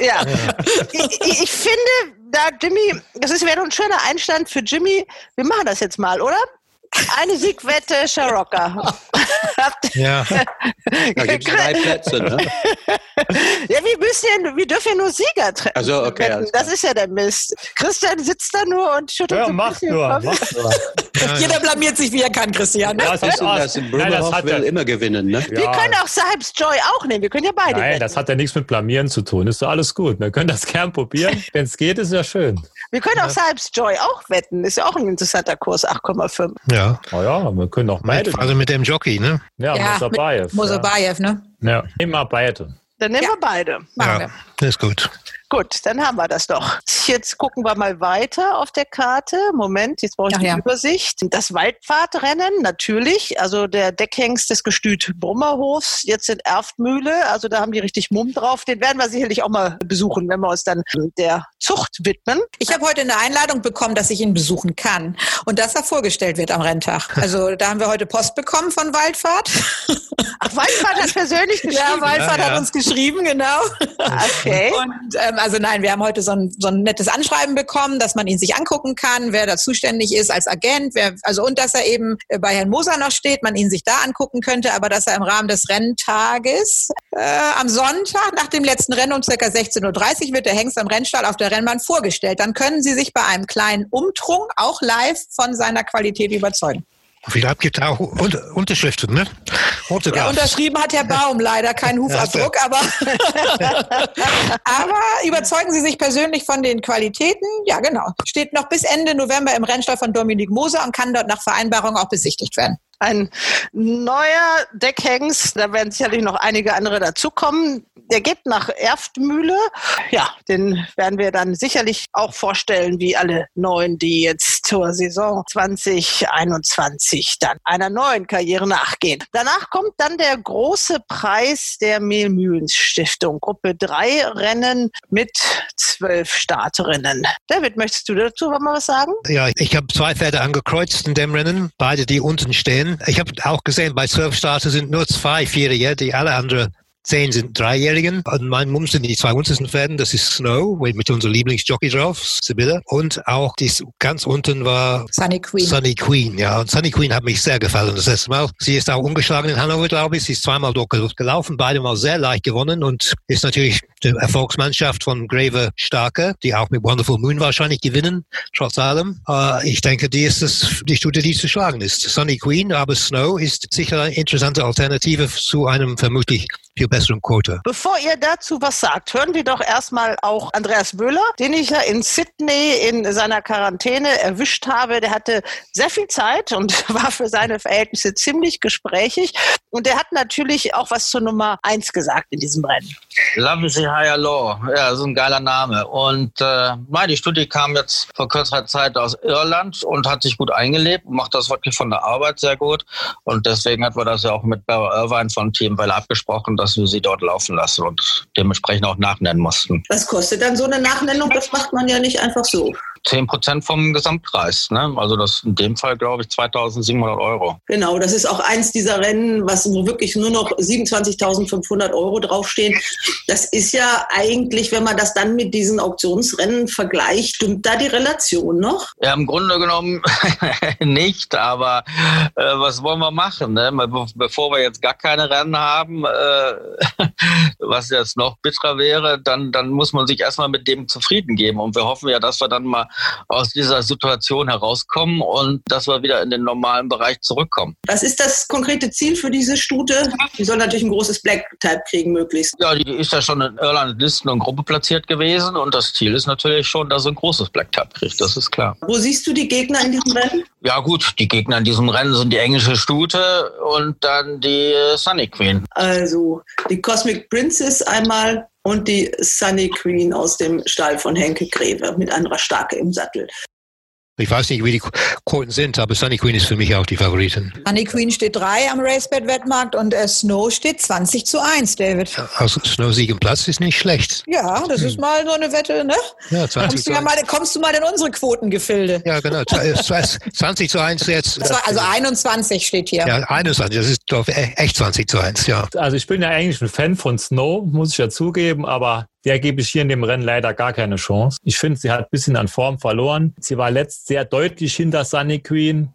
ja. Ich, ich, ich finde, da Jimmy, das ist wäre ein schöner Einstand für Jimmy. Wir machen das jetzt mal, oder? Eine Siegwette, Sharocca. Ja. Da gibt es drei Plätze. Ne? ja, wir müssen ja, wir dürfen ja nur Sieger treffen. Also, okay, Das ist ja der Mist. Christian sitzt da nur und schüttelt Ja, so ein mach bisschen nur, mach nur. Jeder blamiert sich, wie er kann, Christian. Ne? Das ist das das hat will er, immer gewinnen. Ne? Wir Ja. können auch Sahibs Joy auch nehmen. Wir können ja beide Nein, wetten. das hat ja nichts mit Blamieren zu tun. Ist doch alles gut. Wir können das gern probieren. Wenn es geht, ist ja schön. Wir können auch Sahibs Joy auch wetten. Ist ja auch ein interessanter Kurs, 8,5. Ja. Oh ja, wir können auch beide. Also mit dem Jockey, ne? Ja, Ja, Mosabayev. Mosabayev, ne? Ja. ja. Immer beide. Dann nehmen Ja. wir beide. Machen ja, wir. das ist gut. Gut, dann haben wir das doch. Jetzt gucken wir mal weiter auf der Karte. Moment, jetzt brauche ich Ach die ja. Übersicht. Das Waldpfadrennen, natürlich. Also der Deckhengst des Gestüt Brummerhofs, jetzt in Erftmühle. Also da haben die richtig Mumm drauf. Den werden wir sicherlich auch mal besuchen, wenn wir uns dann der Zucht widmen. Ich habe heute eine Einladung bekommen, dass ich ihn besuchen kann und dass er vorgestellt wird am Renntag. Also da haben wir heute Post bekommen von Waldfahrt. Ach, Waldpfad hat persönlich Ja, geschrieben. Waldfahrt Ja, ja. hat uns geschrieben, genau. Okay. Und ähm, also nein, wir haben heute so ein, so ein nettes Anschreiben bekommen, dass man ihn sich angucken kann, wer da zuständig ist als Agent, wer, also und dass er eben bei Herrn Moser noch steht, man ihn sich da angucken könnte, aber dass er im Rahmen des Renntages äh, am Sonntag nach dem letzten Rennen um ca. 16.30 Uhr wird der Hengst am Rennstall auf der Rennbahn vorgestellt. Dann können Sie sich bei einem kleinen Umtrunk auch live von seiner Qualität überzeugen. Vielleicht gibt es auch Un Unterschriften, ne? Ja, unterschrieben hat Herr Baum leider keinen Hufabdruck, aber, aber überzeugen Sie sich persönlich von den Qualitäten? Ja, genau. Steht noch bis Ende November im Rennstall von Dominik Moser und kann dort nach Vereinbarung auch besichtigt werden. Ein neuer Deckhengst, da werden sicherlich noch einige andere dazukommen. Der geht nach Erftmühle. Ja, den werden wir dann sicherlich auch vorstellen, wie alle neuen, die jetzt zur Saison 2021 dann einer neuen Karriere nachgehen. Danach kommt dann der große Preis der Mehlmühlens-Stiftung. Gruppe 3 Rennen mit zwölf Starterinnen. David, möchtest du dazu mal was sagen? Ja, ich habe zwei Pferde angekreuzt in dem Rennen, beide die unten stehen. Ich habe auch gesehen, bei Surfstarter sind nur zwei Vierjährige, die alle anderen zehn sind Dreijährigen. Und mein Mum sind die zwei untersten Pferden, das ist Snow, mit unserem Lieblingsjockey drauf, Sibylle. Und auch die ganz unten war Sunny Queen. Sunny Queen, ja. Und Sunny Queen hat mich sehr gefallen das letzte Mal. Sie ist auch ungeschlagen in Hannover, glaube ich. Sie ist zweimal dort gelaufen, beide mal sehr leicht gewonnen und ist natürlich die Erfolgsmannschaft von Graver Starke, die auch mit Wonderful Moon wahrscheinlich gewinnen, trotz allem. Äh, ich denke, die ist das, die Studie, die zu schlagen ist. Sunny Queen, aber Snow ist sicher eine interessante Alternative zu einem vermutlich viel besseren Quote. Bevor ihr dazu was sagt, hören wir doch erstmal auch Andreas Böhler, den ich ja in Sydney in seiner Quarantäne erwischt habe. Der hatte sehr viel Zeit und war für seine Verhältnisse ziemlich gesprächig. Und der hat natürlich auch was zur Nummer eins gesagt in diesem Rennen. Lovely Higher Law, ja, ist ein geiler Name. Und äh, nein, die Studie kam jetzt vor kürzerer Zeit aus Irland und hat sich gut eingelebt, macht das wirklich von der Arbeit sehr gut. Und deswegen hatten wir das ja auch mit Barry Irvine von Team Well abgesprochen, dass wir sie dort laufen lassen und dementsprechend auch nachnennen mussten. Was kostet dann so eine Nachnennung? Das macht man ja nicht einfach so. 10 Prozent vom Gesamtpreis. Ne? Also das in dem Fall, glaube ich, 2700 Euro. Genau, das ist auch eins dieser Rennen, was wo wirklich nur noch 27.500 Euro draufstehen. Das ist ja eigentlich, wenn man das dann mit diesen Auktionsrennen vergleicht, stimmt da die Relation noch? Ja, im Grunde genommen nicht, aber äh, was wollen wir machen? Ne? Bevor wir jetzt gar keine Rennen haben, äh, was jetzt noch bitterer wäre, dann, dann muss man sich erstmal mit dem zufrieden geben. Und wir hoffen ja, dass wir dann mal aus dieser Situation herauskommen und dass wir wieder in den normalen Bereich zurückkommen. Was ist das konkrete Ziel für diese Stute? Die soll natürlich ein großes Black-Type kriegen, möglichst. Ja, die ist ja schon in Irland Listen und Gruppe platziert gewesen und das Ziel ist natürlich schon, dass sie ein großes Black-Type kriegt, das ist klar. Wo siehst du die Gegner in diesem Rennen? Ja gut, die Gegner in diesem Rennen sind die englische Stute und dann die Sunny Queen. Also die Cosmic Princess einmal und die Sunny Queen aus dem Stall von Henke Greve mit einer Starke im Sattel. Ich weiß nicht, wie die Quoten sind, aber Sunny Queen ist für mich auch die Favoritin. Sunny Queen steht 3 am Racebet-Wettmarkt und äh, Snow steht 20 zu 1, David. Also Snow Sieg Platz ist nicht schlecht. Ja, das ist mal so eine Wette, ne? Ja, 20 kommst, du ja mal, kommst du mal in unsere Quotengefilde. Ja, genau. 20 zu 1 jetzt. Also 21 steht hier. Ja, 21, das ist doch e-, echt 20 zu 1, ja. Also ich bin ja eigentlich ein Fan von Snow, muss ich ja zugeben, aber der gebe ich hier in dem Rennen leider gar keine Chance. Ich finde, sie hat ein bisschen an Form verloren. Sie war letzt sehr deutlich hinter Sunny Queen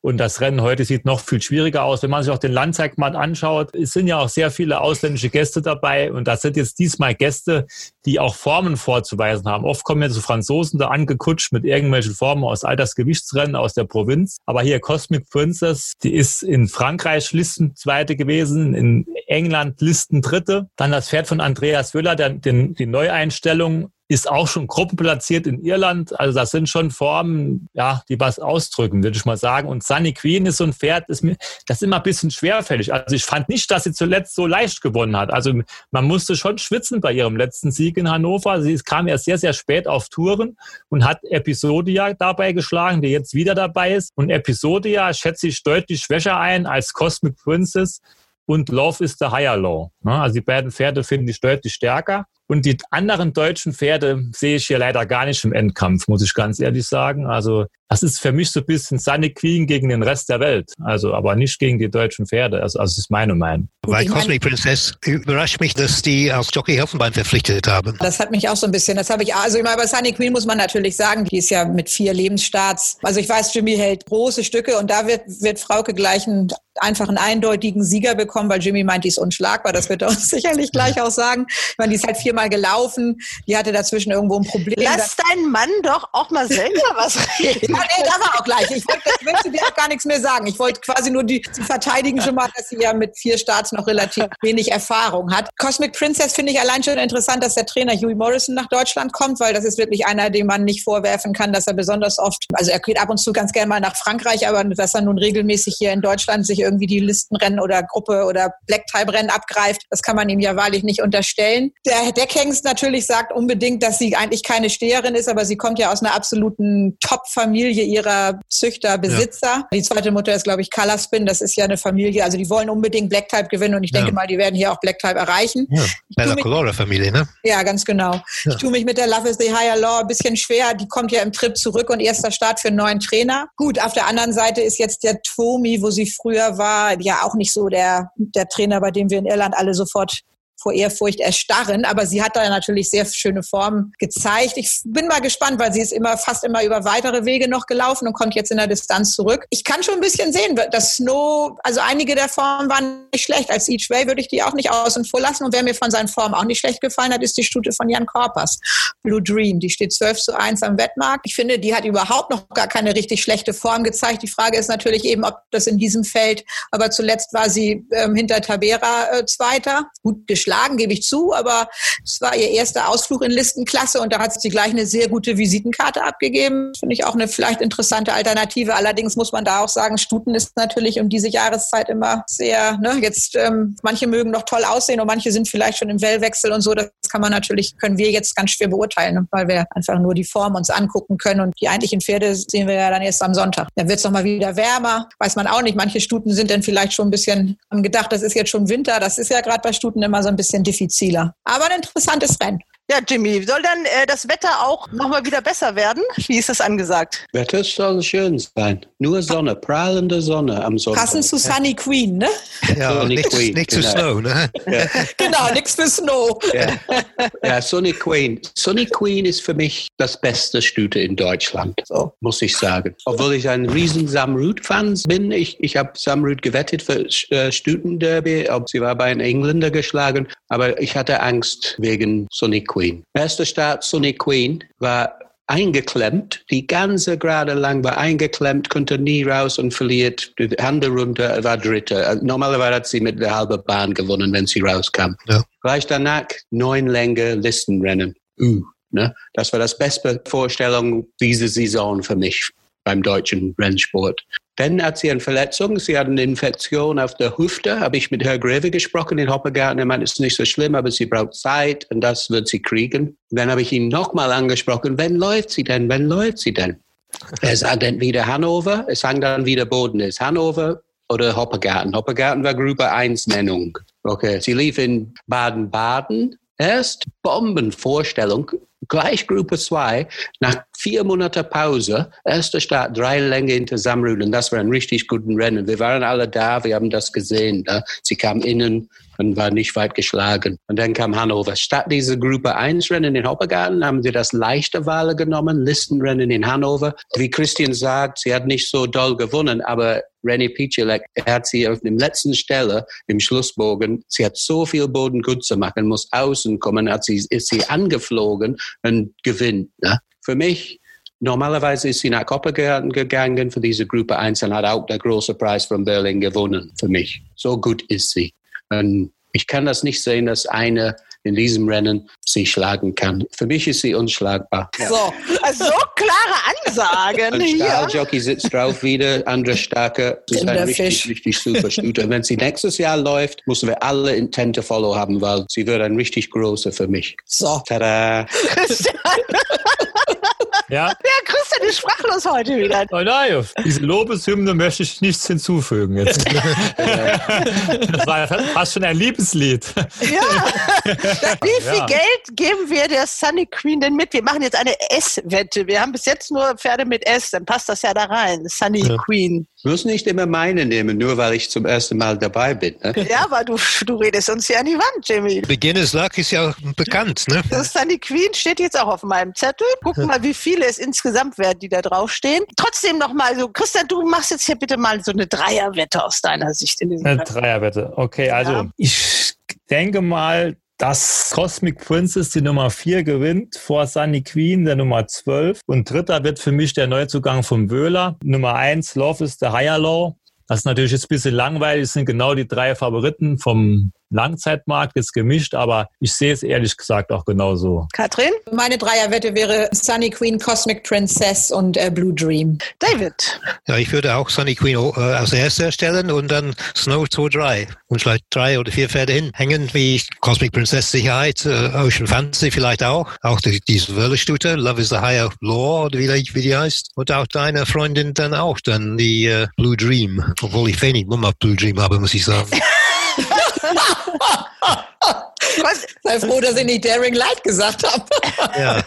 und das Rennen heute sieht noch viel schwieriger aus. Wenn man sich auch den Landtag mal anschaut, es sind ja auch sehr viele ausländische Gäste dabei und das sind jetzt diesmal Gäste, die auch Formen vorzuweisen haben. Oft kommen ja so Franzosen da angekutscht mit irgendwelchen Formen aus Altersgewichtsrennen aus der Provinz. Aber hier Cosmic Princess, die ist in Frankreich Listenzweite gewesen, in England Listendritte. Dann das Pferd von Andreas Wöller, der, den die Neueinstellung ist auch schon gruppenplatziert in Irland. Also das sind schon Formen, ja, die was ausdrücken, würde ich mal sagen. Und Sunny Queen ist so ein Pferd, ist mir, das ist immer ein bisschen schwerfällig. Also ich fand nicht, dass sie zuletzt so leicht gewonnen hat. Also man musste schon schwitzen bei ihrem letzten Sieg in Hannover. Sie kam erst sehr, sehr spät auf Touren und hat Episodia dabei geschlagen, die jetzt wieder dabei ist. Und Episodia schätze ich deutlich schwächer ein als Cosmic Princess und Love is the Higher Law. Ne? Also die beiden Pferde finde ich deutlich stärker. Und die anderen deutschen Pferde sehe ich hier leider gar nicht im Endkampf, muss ich ganz ehrlich sagen. Also das ist für mich so ein bisschen Sunny Queen gegen den Rest der Welt. Also aber nicht gegen die deutschen Pferde. Also, also das ist meine Meinung. Bei Cosmic Princess überrascht mich, dass die auch Jockey Helfenbein verpflichtet haben. Das hat mich auch so ein bisschen, das habe ich, also immer bei Sunny Queen muss man natürlich sagen, die ist ja mit vier Lebensstarts. Also ich weiß, Jimmy hält große Stücke und da wird, wird Frauke gleich einen einfach einen eindeutigen Sieger bekommen, weil Jimmy meint, die ist unschlagbar. Das wird er uns sicherlich gleich auch sagen. Ich meine, die ist halt viermal gelaufen. Die hatte dazwischen irgendwo ein Problem. Lass deinen Mann doch auch mal selber was reden. ja, nee, da war auch gleich. Ich wollte, ich wollte dir auch gar nichts mehr sagen. Ich wollte quasi nur die, die verteidigen schon mal, dass sie ja mit vier Starts noch relativ wenig Erfahrung hat. Cosmic Princess finde ich allein schon interessant, dass der Trainer Huey Morrison nach Deutschland kommt, weil das ist wirklich einer, dem man nicht vorwerfen kann, dass er besonders oft, also er geht ab und zu ganz gerne mal nach Frankreich, aber dass er nun regelmäßig hier in Deutschland sich irgendwie die Listenrennen oder Gruppe oder Black-Type-Rennen abgreift, das kann man ihm ja wahrlich nicht unterstellen. Der Deckhengst natürlich sagt unbedingt, dass sie eigentlich keine Steherin ist, aber sie kommt ja aus einer absoluten Top-Familie ihrer Züchter, Besitzer. Ja. Die zweite Mutter ist, glaube ich, Colorspin. Das ist ja eine Familie, also die wollen unbedingt Black-Type gewinnen und ich denke ja. mal, die werden hier auch Black-Type erreichen. Ja, bei der Colora-Familie, ne? Ja, ganz genau. Ja. Ich tue mich mit der Love is the Higher Law ein bisschen schwer. Die kommt ja im Trip zurück und erster Start für einen neuen Trainer. Gut, auf der anderen Seite ist jetzt der Twomi, wo sie früher war, ja auch nicht so der, der Trainer, bei dem wir in Irland alle sofort vor Ehrfurcht erstarren. Aber sie hat da natürlich sehr schöne Formen gezeigt. Ich bin mal gespannt, weil sie ist immer fast immer über weitere Wege noch gelaufen und kommt jetzt in der Distanz zurück. Ich kann schon ein bisschen sehen, dass Snow, also einige der Formen waren nicht schlecht. Als Each Way würde ich die auch nicht außen vor lassen. Und wer mir von seinen Formen auch nicht schlecht gefallen hat, ist die Stute von Jan Korpers. Blue Dream. Die steht 12 zu 1 am Wettmarkt. Ich finde, die hat überhaupt noch gar keine richtig schlechte Form gezeigt. Die Frage ist natürlich eben, ob das in diesem Feld, aber zuletzt war sie ähm, hinter Tabera äh, Zweiter. Gut geschlagen geschlagen, gebe ich zu, aber es war ihr erster Ausflug in Listenklasse und da hat sie gleich eine sehr gute Visitenkarte abgegeben. Finde ich auch eine vielleicht interessante Alternative. Allerdings muss man da auch sagen, Stuten ist natürlich um diese Jahreszeit immer sehr, ne, jetzt ähm, manche mögen noch toll aussehen und manche sind vielleicht schon im Wellwechsel und so. Das kann man natürlich, können wir jetzt ganz schwer beurteilen, weil wir einfach nur die Form uns angucken können und die eigentlichen Pferde sehen wir ja dann erst am Sonntag. Dann wird es nochmal wieder wärmer, weiß man auch nicht. Manche Stuten sind dann vielleicht schon ein bisschen, haben gedacht, das ist jetzt schon Winter. Das ist ja gerade bei Stuten immer so ein bisschen diffiziler. Aber ein interessantes Rennen. Ja, Jimmy, soll dann äh, das Wetter auch nochmal wieder besser werden? Wie ist das angesagt? Wetter soll schön sein. Nur Sonne, prahlende Sonne am Sonntag. Passend zu Sunny Queen, ne? Ja, Sonny nichts Queen, nichts zu genau. Snow, ne? Ja. Genau, nichts für Snow. Ja. ja, Sonny Queen. Sonny Queen ist für mich das beste Stute in Deutschland, so, muss ich sagen. Obwohl ich ein riesen Samrud-Fan bin. Ich, ich habe Samrud gewettet für äh, Stutenderby, ob sie war bei einem Engländer geschlagen. Aber ich hatte Angst wegen Sonny Queen. Erster Start Sonny Queen war eingeklemmt, die ganze Gerade lang war eingeklemmt, konnte nie raus und verliert. Die Hände runter, war Dritter. Normalerweise hat sie mit der halben Bahn gewonnen, wenn sie rauskam. Ja. Gleich danach neun Länge Listenrennen. Uh, ne? Das war das beste Vorstellung diese Saison für mich beim deutschen Rennsport. Dann hat sie eine Verletzung, sie hat eine Infektion auf der Hüfte, habe ich mit Herr Greve gesprochen in Hoppegarten, er meint, es ist nicht so schlimm, aber sie braucht Zeit und das wird sie kriegen. Dann habe ich ihn nochmal angesprochen, wann läuft sie denn, wann läuft sie denn? Er sagt entweder Hannover, es sagt dann wieder Boden ist Hannover oder Hoppegarten. Hoppegarten war Gruppe 1 Nennung. Okay, sie lief in Baden-Baden. Erst Bombenvorstellung, gleich Gruppe 2, nach vier Monaten Pause, erster Start, drei Länge hinter Samrud und das war ein richtig guten Rennen. Wir waren alle da, wir haben das gesehen. Ne? Sie kam innen und war nicht weit geschlagen. Und dann kam Hannover. Statt diese Gruppe 1 Rennen in Hoppegarten haben sie das leichte Wahl genommen, Listenrennen in Hannover. Wie Christian sagt, sie hat nicht so doll gewonnen, aber Renny Picelek, er hat sie auf dem letzten Stelle im Schlussbogen, sie hat so viel Boden gut zu machen, muss außen kommen, hat sie, ist sie angeflogen und gewinnt. Ne? Für mich, normalerweise ist sie nach Hoppegarten gegangen für diese Gruppe 1 und hat auch den großen Preis von Berlin gewonnen für mich. So gut ist sie. Und ich kann das nicht sehen, dass eine in diesem Rennen sie schlagen kann. Für mich ist sie unschlagbar. So, also so klare Ansagen Ein. Stahljockey sitzt drauf wieder, andere starke. Das ist ein richtig, richtig super Stute. Wenn sie nächstes Jahr läuft, müssen wir alle Intente Follow haben, weil sie wird ein richtig großer für mich. So. Tada! Ja, ja, Christian ist sprachlos heute wieder. oh nein, diese Lobeshymne möchte ich nichts hinzufügen jetzt. Das war fast schon ein Liebeslied. Ja. Wie viel Ja. Geld geben wir der Sunny Queen denn mit? Wir machen jetzt eine S-Wette. Wir haben bis jetzt nur Pferde mit S, dann passt das ja da rein. Sunny Queen. Muss nicht immer meine nehmen, nur weil ich zum ersten Mal dabei bin. Ne? Ja, aber du, du redest uns ja an die Wand, Jimmy. Beginners Luck ist ja bekannt, ne? Das Sunny Queen steht jetzt auch auf meinem Zettel. Gucken mal, wie viele es insgesamt werden, die da draufstehen. Trotzdem nochmal so, Christian, du machst jetzt hier bitte mal so eine Dreierwette aus deiner Sicht in diesem Eine Dreierwette. Okay, also Ja. ich denke mal, dass Cosmic Princess die Nummer 4 gewinnt vor Sunny Queen, der Nummer 12. Und dritter wird für mich der Neuzugang vom Wöhler. Nummer 1, Love is the Higher Law. Das ist natürlich jetzt ein bisschen langweilig, das sind genau die drei Favoriten vom Langzeitmarkt, jetzt gemischt, aber ich sehe es ehrlich gesagt auch genauso. Katrin? Meine Dreierwette wäre Sunny Queen, Cosmic Princess und äh, Blue Dream. David. Ja, ich würde auch Sunny Queen äh, als erster stellen und dann Snow 2, 3. Und vielleicht drei oder vier Pferde hinhängen, wie Cosmic Princess Sicherheit, äh, Ocean Fantasy vielleicht auch. Auch die, diese Wörlestute, Love is the Higher Law, oder wie, die- wie die heißt. Und auch deine Freundin dann auch, dann die äh, Blue Dream. Obwohl ich wenig Mumm auf Blue Dream habe, muss ich sagen. Was? Sei froh, dass ich nicht Daring Light gesagt habe. ja.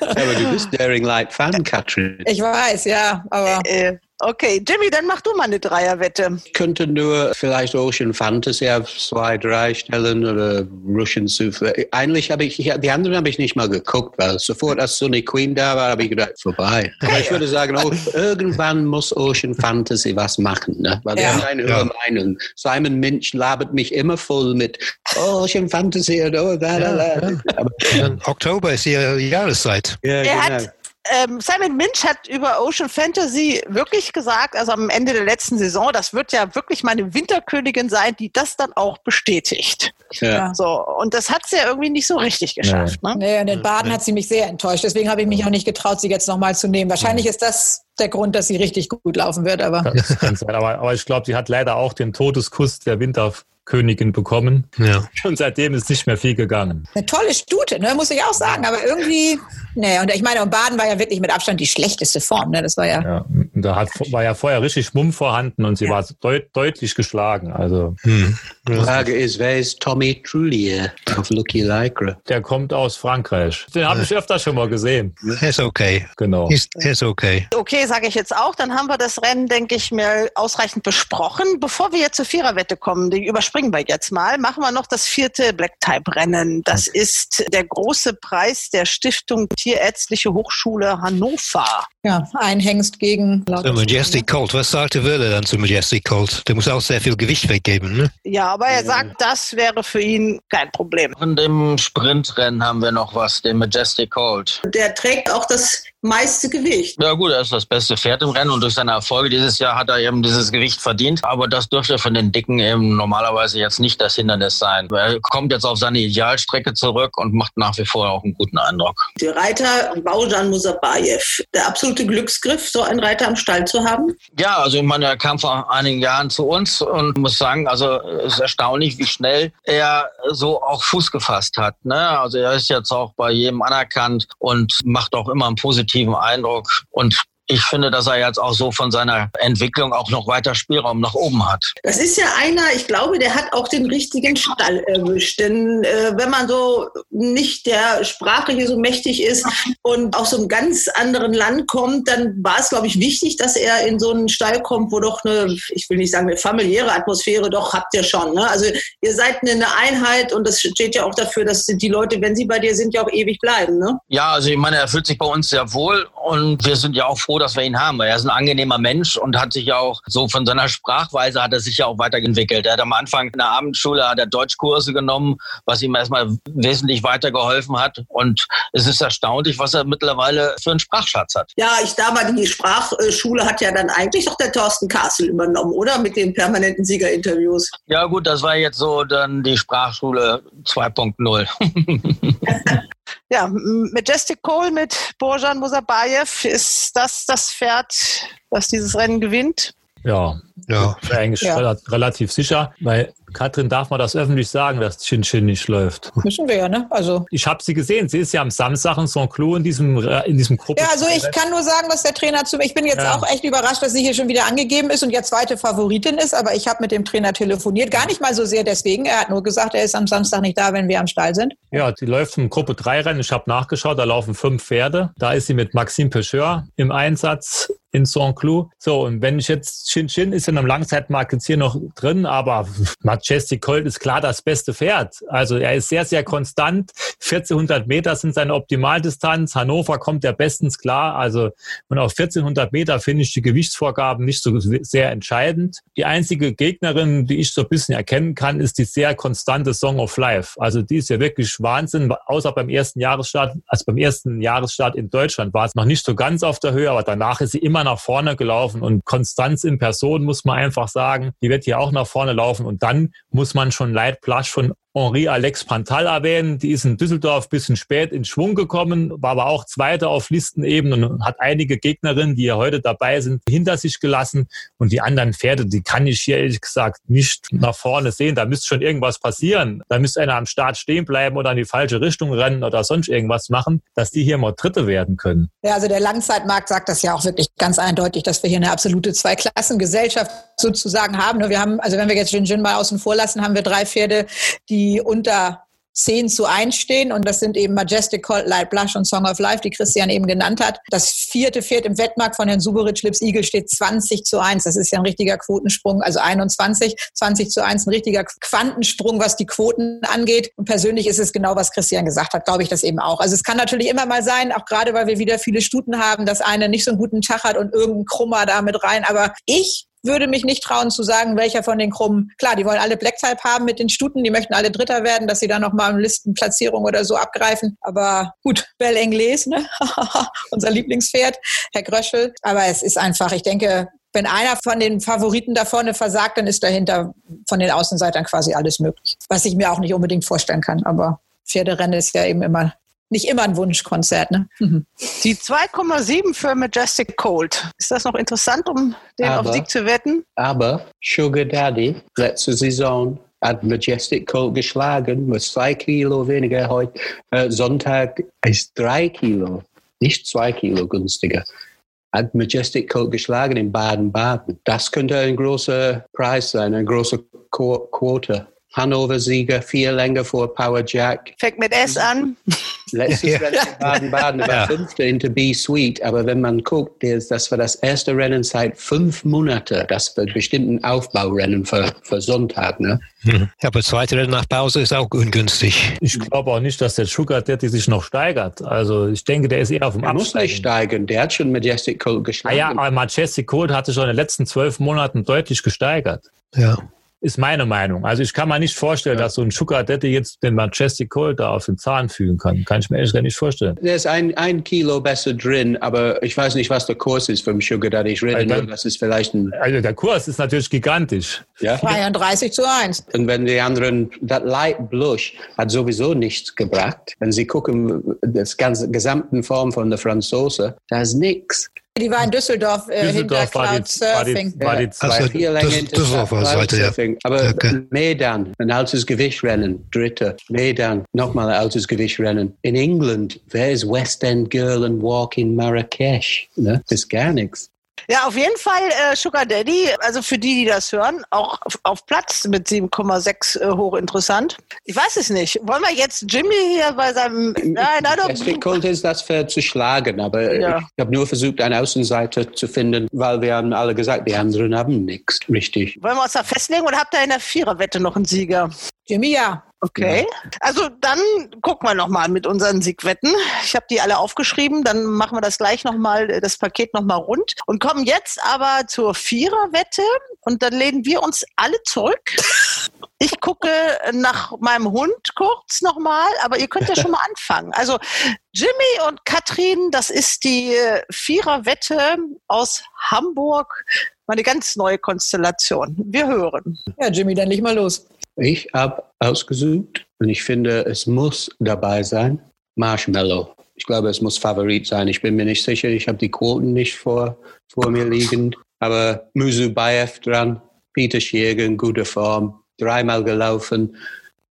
Aber du bist Daring Light Fan, Katrin. Ich weiß, ja, aber Äh, okay, Jimmy, dann mach du mal eine Dreierwette. Ich könnte nur vielleicht Ocean Fantasy auf zwei, drei stellen oder Russian Souffle. Eigentlich habe ich, die anderen habe ich nicht mal geguckt, weil sofort als Sunny Queen da war, habe ich gedacht, vorbei. Aber ich würde sagen, oh, irgendwann muss Ocean Fantasy was machen, ne? weil Ja. er hat eine Ja. Meinung. Simon Minch labert mich immer voll mit Ocean Fantasy und oh, da, da, da. Aber, Dann Oktober ist die Jahreszeit. ja, Er genau. hat, ähm, Simon Minch hat über Ocean Fantasy wirklich gesagt, also am Ende der letzten Saison, das wird ja wirklich meine Winterkönigin sein, die das dann auch bestätigt. ja. So, und das hat sie ja irgendwie nicht so richtig geschafft. Ne? nee, und in Baden hat sie mich sehr enttäuscht. Deswegen habe ich mich auch nicht getraut, sie jetzt nochmal zu nehmen. Wahrscheinlich ist das der Grund, dass sie richtig gut laufen wird, aber Das kann sein. Aber, aber ich glaube, sie hat leider auch den Todeskuss der Winter Königin bekommen. Ja. Und seitdem ist nicht mehr viel gegangen. Eine tolle Stute, ne, muss ich auch sagen. Aber irgendwie, nee, und ich meine, und Baden war ja wirklich mit Abstand die schlechteste Form. Ne? Das war ja. Ja, da hat, war ja vorher richtig Mumm vorhanden und sie war deut, deutlich geschlagen. Also Hm. Die Frage ist, wer ist Tommy Trullier auf Lucky Lycra? der kommt aus Frankreich. Den habe ich öfter schon mal gesehen. Ist okay. Genau. Ist, ist okay. Okay, sage ich jetzt auch. Dann haben wir das Rennen, denke ich, mir ausreichend besprochen. Bevor wir jetzt zur Viererwette kommen, die überspringen wir jetzt mal, machen wir noch das vierte Black Type Rennen. Das ist der große Preis der Stiftung Tierärztliche Hochschule Hannover. Ja, ein Hengst gegen So Majestic Colt. Was sagte Wölle dann zu Majestic Colt? Der muss auch sehr viel Gewicht weggeben, ne? Ja, aber er sagt, das wäre für ihn kein Problem. In dem Sprintrennen haben wir noch was, den Majestic Colt. Der trägt auch das meiste Gewicht. Ja gut, er ist das beste Pferd im Rennen und durch seine Erfolge dieses Jahr hat er eben dieses Gewicht verdient. Aber das dürfte von den Dicken eben normalerweise jetzt nicht das Hindernis sein. Er kommt jetzt auf seine Idealstrecke zurück und macht nach wie vor auch einen guten Eindruck. Der Reiter Baujan Musabayev, der absolute Glücksgriff, so einen Reiter am Stall zu haben. Ja, also ich meine, er kam vor einigen Jahren zu uns und muss sagen, also es ist erstaunlich, wie schnell er so auch Fuß gefasst hat. Ne? Also er ist jetzt auch bei jedem anerkannt und macht auch immer einen positiven Eindruck. Und ich finde, dass er jetzt auch so von seiner Entwicklung auch noch weiter Spielraum nach oben hat. Das ist ja einer, ich glaube, der hat auch den richtigen Stall erwischt. Denn äh, wenn man so nicht der Sprache hier so mächtig ist und aus so einem ganz anderen Land kommt, dann war es, glaube ich, wichtig, dass er in so einen Stall kommt, wo doch eine, ich will nicht sagen eine familiäre Atmosphäre, doch habt ihr schon. Ne? Also ihr seid eine Einheit und das steht ja auch dafür, dass die Leute, wenn sie bei dir sind, ja auch ewig bleiben. Ne? Ja, also ich meine, er fühlt sich bei uns sehr wohl und wir sind ja auch froh, dass wir ihn haben, weil er ist ein angenehmer Mensch und hat sich ja auch so von seiner Sprachweise hat er sich ja auch weiterentwickelt. Er hat am Anfang in der Abendschule hat er Deutschkurse genommen, was ihm erstmal wesentlich weitergeholfen hat und es ist erstaunlich, was er mittlerweile für einen Sprachschatz hat. Ja, ich damalige Sprachschule hat ja dann eigentlich doch der Thorsten Kassel übernommen, oder? Mit den permanenten Siegerinterviews. Ja gut, das war jetzt so dann die Sprachschule 2.0. Ja, Majestic Cole mit Bojan Musabayev, ist das das Pferd, das dieses Rennen gewinnt? Ja, Ja. ich bin eigentlich Ja. rela- relativ sicher, weil Katrin darf man das öffentlich sagen, dass Chin Chin nicht läuft. Müssen wir ja, ne? Also. Ich habe sie gesehen. Sie ist ja am Samstag in Saint-Cloud in diesem, äh, in diesem Gruppe. Ja, also ich kann nur sagen, was der Trainer zu mir. Ich bin jetzt Ja. auch echt überrascht, dass sie hier schon wieder angegeben ist und jetzt zweite Favoritin ist, aber ich habe mit dem Trainer telefoniert. Gar nicht mal so sehr deswegen. Er hat nur gesagt, er ist am Samstag nicht da, wenn wir am Stall sind. Ja, die läuft im Gruppe 3 Rennen. Ich habe nachgeschaut, da laufen fünf Pferde. Da ist sie mit Maxime Pecheur im Einsatz in Saint-Cloud. So, und wenn ich jetzt, Chin Chin ist in einem Langzeitmarkt jetzt hier noch drin, aber Majestic Colt ist klar das beste Pferd. Also er ist sehr, sehr konstant. 1400 Meter sind seine Optimaldistanz. Hannover kommt ja bestens klar. Also, und auf 1400 Meter finde ich die Gewichtsvorgaben nicht so sehr entscheidend. Die einzige Gegnerin, die ich so ein bisschen erkennen kann, ist die sehr konstante Song of Life. Also die ist ja wirklich Wahnsinn, außer beim ersten Jahresstart, also beim ersten Jahresstart in Deutschland war es noch nicht so ganz auf der Höhe, aber danach ist sie immer nach vorne gelaufen und Konstanz in Person muss man einfach sagen, die wird hier auch nach vorne laufen und dann muss man schon Light Plush Henri Alex Pantal erwähnen. Die ist in Düsseldorf ein bisschen spät in Schwung gekommen, war aber auch Zweiter auf Listenebene und hat einige Gegnerinnen, die ja heute dabei sind, hinter sich gelassen. Und die anderen Pferde, die kann ich hier ehrlich gesagt nicht nach vorne sehen. Da müsste schon irgendwas passieren. Da müsste einer am Start stehen bleiben oder in die falsche Richtung rennen oder sonst irgendwas machen, dass die hier mal Dritte werden können. Ja, also der Langzeitmarkt sagt das ja auch wirklich ganz eindeutig, dass wir hier eine absolute Zweiklassengesellschaft sozusagen haben. Wir haben, also wenn wir jetzt Jin Jin mal außen vor lassen, haben wir drei Pferde, die unter 10 zu 1 stehen und das sind eben Majestic Colt, Light Blush und Song of Life, die Christian eben genannt hat. Das vierte Pferd im Wettmarkt von Herrn Suberitsch Lips Eagle steht 20 zu 1. Das ist ja ein richtiger Quotensprung, also 21, 20 zu 1, ein richtiger Quantensprung, was die Quoten angeht. Und persönlich ist es genau, was Christian gesagt hat, glaube ich das eben auch. Also es kann natürlich immer mal sein, auch gerade weil wir wieder viele Stuten haben, dass eine nicht so einen guten Tag hat und irgendein Krummer da mit rein. Aber ich würde mich nicht trauen zu sagen, welcher von den Krummen. Klar, die wollen alle Black Type haben mit den Stuten, die möchten alle Dritter werden, dass sie dann nochmal eine Listenplatzierung oder so abgreifen. Aber gut, Belle Anglais, ne? unser Lieblingspferd, Herr Gröschel. Aber es ist einfach, ich denke, wenn einer von den Favoriten da vorne versagt, dann ist dahinter von den Außenseitern quasi alles möglich. Was ich mir auch nicht unbedingt vorstellen kann. Aber Pferderennen ist ja eben immer nicht immer ein Wunschkonzert, ne? Mhm. Die 2,7 für Majestic Colt. Ist das noch interessant, um den Aber- auf Sieg zu wetten? Aber Sugar Daddy, letzte Saison hat Majestic Colt geschlagen, mit zwei Kilo weniger heute. Äh, Sonntag ist drei Kilo, nicht zwei Kilo günstiger. Hat Majestic Colt geschlagen in Baden-Baden. Das könnte ein großer Preis sein, eine große Qu Quote. Hannover-Sieger, vier Länge vor Power Jack. Fängt mit S an. Letztes Ja. Rennen in Baden-Baden war Ja. fünfte in der B-Suite, aber wenn man guckt, das das war das erste Rennen seit fünf Monaten. Das war bestimmt ein Aufbaurennen für, für Sonntag. Ne? Hm. Ja, aber zweite Rennen nach Pause ist auch ungünstig. Ich glaube auch nicht, dass der Sugar Daddy sich noch steigert. Also ich denke, der ist eher auf dem Er muss nicht Absteigen. steigen. Der hat schon Majestic Colt Ah geschlagen. ja, aber Majestic Colt hat sich schon in den letzten zwölf Monaten deutlich gesteigert. Ja. Ist meine Meinung. Also ich kann mir nicht vorstellen, dass so ein Sugar Daddy jetzt den Majestic Colt da auf den Zahn fühlen kann. Kann ich mir ehrlich gesagt nicht vorstellen. Der ist ein, ein Kilo besser drin, aber ich weiß nicht, was der Kurs ist vom Sugar Daddy. Ich rede Alter. nur, das ist vielleicht ein, Also der Kurs ist natürlich gigantisch. ja. 32 zu 1. Und wenn die anderen, das Light Blush hat sowieso nichts gebracht. Wenn Sie gucken, das ganze gesamten Form von der Franzose, da ist nichts. Die war in Düsseldorf, äh, hinter Düsseldorf war Cloud die, war die, Surfing. war die Ja. zwei. Also, hinter Düsseldorfer Seite, ja. Aber Okay. Medan, ein altes Gewichtrennen, dritter. Medan, nochmal ein altes Gewichtrennen. In England, wer ist West End Girl and Walk in Marrakesch? Ne? Das ist gar nichts. Ja, auf jeden Fall äh, Sugar Daddy, also für die, die das hören, auch auf, auf Platz mit 7,6 äh, hochinteressant. Ich weiß es nicht. Wollen wir jetzt Jimmy hier bei seinem... Nein, nein, Es difficult ist, das Pferd zu schlagen, aber Ja. ich habe nur versucht, eine Außenseiter zu finden, weil wir haben alle gesagt, die anderen haben nichts. Richtig. Wollen wir uns da festlegen oder habt ihr in der Viererwette noch einen Sieger? Jimmy, ja. Okay. Also dann gucken wir nochmal mit unseren Siegwetten. Ich habe die alle aufgeschrieben, dann machen wir das gleich nochmal, das Paket nochmal rund und kommen jetzt aber zur Viererwette und dann lehnen wir uns alle zurück. Ich gucke nach meinem Hund kurz nochmal, aber ihr könnt ja schon mal anfangen. Also Jimmy und Katrin, das ist die äh, Viererwette aus Hamburg. Mal eine ganz neue Konstellation. Wir hören. Ja, Jimmy, dann leg mal los. Ich habe ausgesucht und ich finde, es muss dabei sein, Marshmallow. Ich glaube, es muss Favorit sein. Ich bin mir nicht sicher. Ich habe die Quoten nicht vor, vor mir liegen. Aber Musubayev dran, Peter Schäger in guter Form, dreimal gelaufen.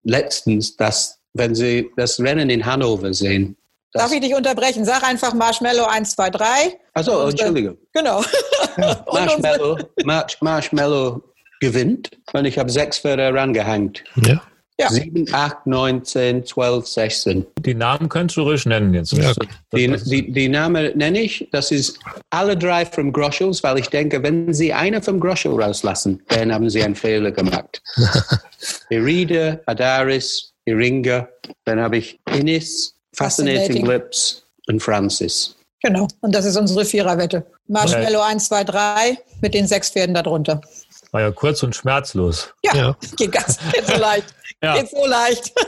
Letztens, das, wenn Sie das Rennen in Hannover sehen. Darf ich dich unterbrechen? Sag einfach Marshmallow 1, 2, 3. also, Entschuldigung. Genau. Marshmallow, Marsh, Marshmallow gewinnt und ich habe sechs Pferde rangehängt. Ja. Ja. 7, 8, 9, 10, 12, 16. Die Namen könntest du ruhig nennen jetzt. Ja. Die, die, die Namen nenne ich, das ist alle drei vom Groschels, weil ich denke, wenn Sie eine vom Groschel rauslassen, dann haben Sie einen Fehler gemacht. Irida, Adaris, Iringa, dann habe ich Innis, Fascinating Fascinating. Lips und Francis. Genau. Und das ist unsere Viererwette. Marshmallow 1, 2, 3 mit den sechs Pferden darunter. War ja kurz und schmerzlos. Ja, Ja. geht ganz, so leicht. Ja. Geht so leicht.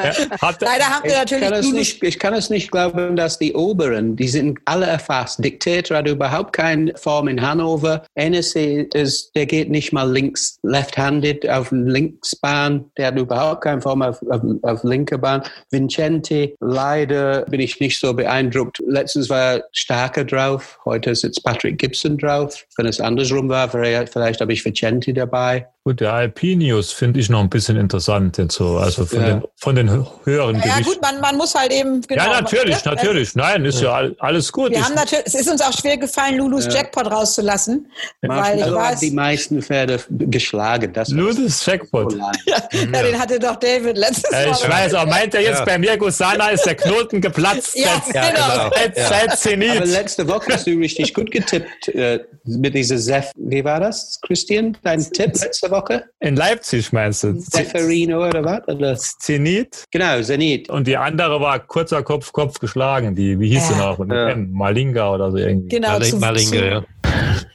Ja, Leider haben wir Ich natürlich kann, es nicht, ich kann es nicht glauben, dass die Oberen, die sind alle erfasst. Diktator hat überhaupt keine Form in Hannover. NSC, ist, der geht nicht mal links, left-handed auf Linksbahn. Der hat überhaupt keine Form auf, auf, auf linker Bahn. Vincenti, leider bin ich nicht so beeindruckt. Letztens war er stärker drauf. Heute ist jetzt Patrick Gibson drauf. Wenn es andersrum war, vielleicht, vielleicht habe ich Vincenti dabei. gut, der Alpinius finde ich noch ein bisschen interessant jetzt so. Also von, Ja. den, von den höheren Ja Gewichten. gut, man, man muss halt eben genau. ja, natürlich, man- natürlich. Nein, ist ja all- alles gut. Wir Ich- haben natürlich, es ist uns auch schwer gefallen, Lulus Jackpot rauszulassen, weil ich Marshmallow hat weiß, die meisten Pferde geschlagen. Das Ludes Jackpot. ja, den hatte doch David letztes Äh, Mal. ich weiß, aber meint er jetzt Ja. bei mir, Gusana, ist der Knoten geplatzt Ja, seit, Ja, genau. seit, Ja. seit Aber Zenit. letzte Woche hast du richtig gut getippt äh, mit dieser Sef. Wie war das, Christian? Dein Tipp letzte Woche? In Leipzig meinst du? Seferino oder was? Oder? Zenit. Genau, Zenit. Und die andere war kurzer Kopf, Kopf geschlagen. Die, wie hieß sie noch? Ja. Malinga oder so irgendwie. Genau, Marlinge, zu, ja.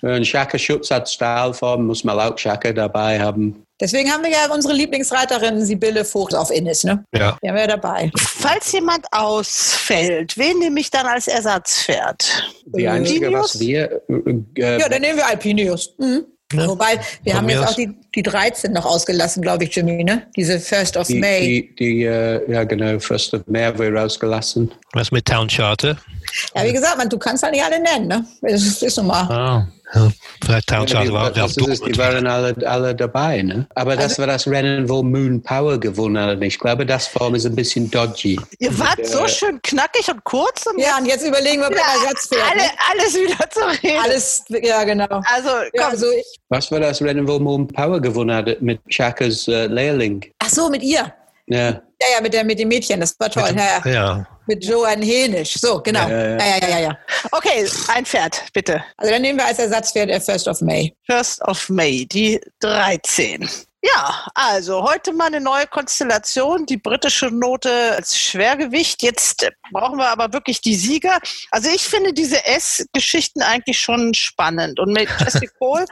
Und Shaka Schutz hat Stahlform, muss man auch Shaka dabei haben. Deswegen haben wir ja unsere Lieblingsreiterin Sibylle Vogt auf Innis, ne? Ja. Die haben wir ja dabei. Falls jemand ausfällt, wen nehme ich dann als Ersatzpferd? Die einzige, was wir. Äh, Ja, dann nehmen wir Alpinius. Mhm. Ja. Wobei, wir Von haben jetzt auch die, die 13 noch ausgelassen, glaube ich, Jimmy, ne? Diese First of die, May. die, die äh, ja genau, First of May haben wir rausgelassen. Was mit Town Charter? Ja, wie gesagt, man, du kannst halt nicht alle nennen, ne? Das ist, ist nun mal. Ah. Ja, vielleicht Ja, die, auf, das ist, es, die waren alle, alle dabei. Ne? Aber das war das Rennen, wo Moon Power gewonnen hat. Ich glaube, das Form ist ein bisschen dodgy. Ihr wart Äh, so schön knackig und kurz und Ja, und jetzt überlegen wir, wer Ja, Ersatzpferd. alle, ne? alles wieder zu reden. Alles, ja, genau. Also, Ja, also ich, Was war das Rennen, wo Moon Power gewonnen hat mit Chakas äh, Lehrling? ach so, mit ihr. Ja. Ja, ja, mit, der, mit dem Mädchen, das war toll. Dem- ja, ja. Mit Joanne Henisch. So, genau. Ja, Ja, ja, ja, ja, ja. ja. okay, ein Pferd, bitte. Also dann nehmen wir als Ersatzpferd der First of May. First of May, die 13. Ja, also heute mal eine neue Konstellation, die britische Note als Schwergewicht. Jetzt brauchen wir aber wirklich die Sieger. Also ich finde diese S-Geschichten eigentlich schon spannend. Und Majestic Cole,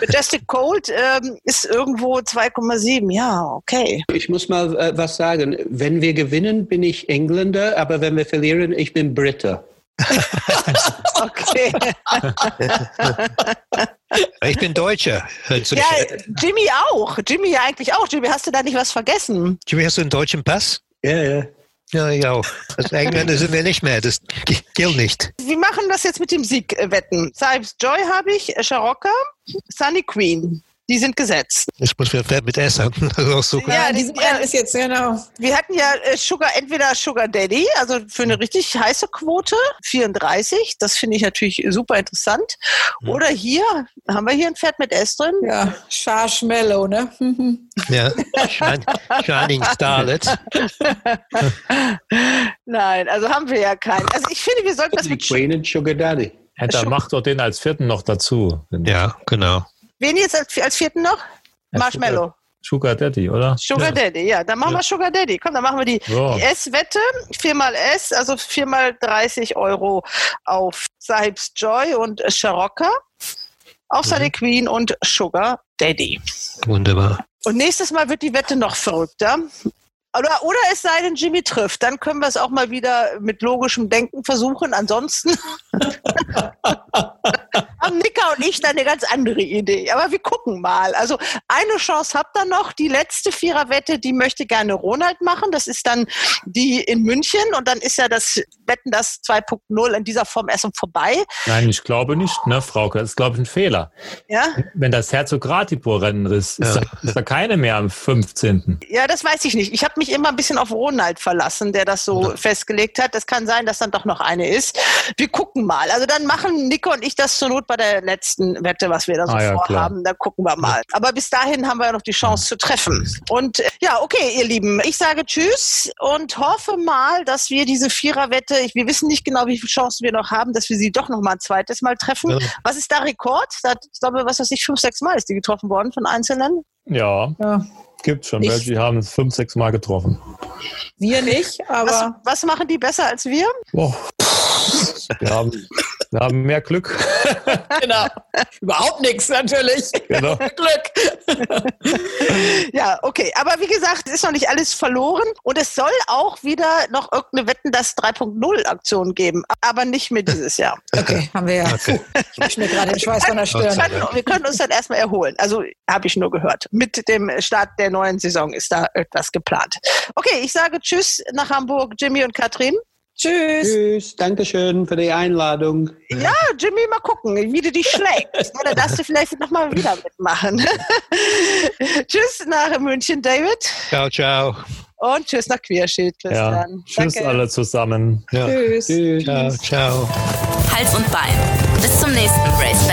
Majestic Cold ähm, ist irgendwo 2,7. Ja, okay. Ich muss mal äh, was sagen. Wenn wir gewinnen, bin ich Engländer, aber wenn wir verlieren, ich bin Brite. Okay. ich bin Deutscher. Hörst du Ja, dich- Jimmy auch. Jimmy ja eigentlich auch. Jimmy, hast du da nicht was vergessen? Jimmy, hast du einen deutschen Pass? Ja, ja. Ja, ich auch. Als Engländer sind wir nicht mehr. Das gilt nicht. Wir machen das jetzt mit dem Siegwetten. Cybes Joy habe ich, Sharocca, Sunny Queen. Die sind gesetzt. Ich muss ein Pferd mit S raussuchen. Ja, Ja, die- diesem Rennen ist jetzt, genau. Wir hatten ja äh, Sugar, entweder Sugar Daddy, also für eine richtig heiße Quote, 34. Das finde ich natürlich super interessant. Oder hier, haben wir hier ein Pferd mit S drin? Ja, Marshmallow, ne? Mhm. Ja, Shine, Shining Starlet. Nein, also haben wir ja keinen. Also ich finde, wir sollten das mit Queen und Sugar Daddy. Ja, dann mach doch den als vierten noch dazu. Ja, genau. Wen jetzt als, als vierten noch? Marshmallow. Sugar Daddy, oder? Sugar ja. Daddy, ja, dann machen wir Sugar Daddy. Komm, dann machen wir die, Ja. die S-Wette, viermal S, also viermal 30 Euro auf Sahibs Joy und Sharocca, auf Sunny Queen und Sugar Daddy. Wunderbar. Und nächstes Mal wird die Wette noch verrückter. Oder, oder es sei denn, Jimmy trifft. Dann können wir es auch mal wieder mit logischem Denken versuchen. Ansonsten haben Nicker und ich da eine ganz andere Idee. Aber wir gucken mal. Also eine Chance habt ihr noch. Die letzte Viererwette, die möchte gerne Ronald machen. Das ist dann die in München. Und dann ist ja das Wetten das 2.0 in dieser Form erst vorbei. Nein, ich glaube nicht, ne, Frauke. Das ist, glaube ich, ein Fehler. Ja, Wenn das Herzog Ratibor-Rennen ist, ist, Ja. da, ist da keine mehr am 15. Ja, das weiß ich nicht. Ich habe mich immer ein bisschen auf Ronald verlassen, der das so festgelegt hat. Das kann sein, dass dann doch noch eine ist. Wir gucken mal. Also dann machen Nico und ich das zur Not bei der letzten Wette, was wir da so Ah, ja, vorhaben. Da gucken wir mal. Aber bis dahin haben wir ja noch die Chance zu treffen. Und äh, ja, okay, ihr Lieben. Ich sage Tschüss und hoffe mal, dass wir diese Viererwette, ich, wir wissen nicht genau, wie viele Chancen wir noch haben, dass wir sie doch noch mal ein zweites Mal treffen. Ja. Was ist da Rekord? Da, ich glaube, was weiß ich, fünf, sechs Mal ist die getroffen worden von Einzelnen. Ja, Ja. gibt schon. Welche die haben es fünf, sechs Mal getroffen. Wir nicht, Was, aber was machen die besser als wir? Oh. Wir, haben, wir haben mehr Glück. genau. Überhaupt nichts natürlich. Genau. Glück. Ja, okay. Aber wie gesagt, es ist noch nicht alles verloren. Und es soll auch wieder noch irgendeine Wetten, das 3.0 Aktion geben. Aber nicht mehr dieses Jahr. Okay, haben wir ja. Okay. Ich mir gerade den Schweiß von der Wir Stirn. können, wir können uns dann erstmal erholen. Also habe ich nur gehört. Mit dem Start der neuen Saison ist da etwas geplant. Okay, ich sage Tschüss nach Hamburg, Jimmy und Katrin. Tschüss. Tschüss, Dankeschön für die Einladung. Ja, Jimmy, mal gucken, wie du dich schlägst. Ja, dann darfst du vielleicht nochmal wieder mitmachen. tschüss nach München, David. Ciao, ciao. Und tschüss nach Queerschild, Ja. Christian. Tschüss Danke. alle zusammen. Ja. Tschüss. Tschüss. Ciao, ciao. Hals und Bein. Bis zum nächsten Race.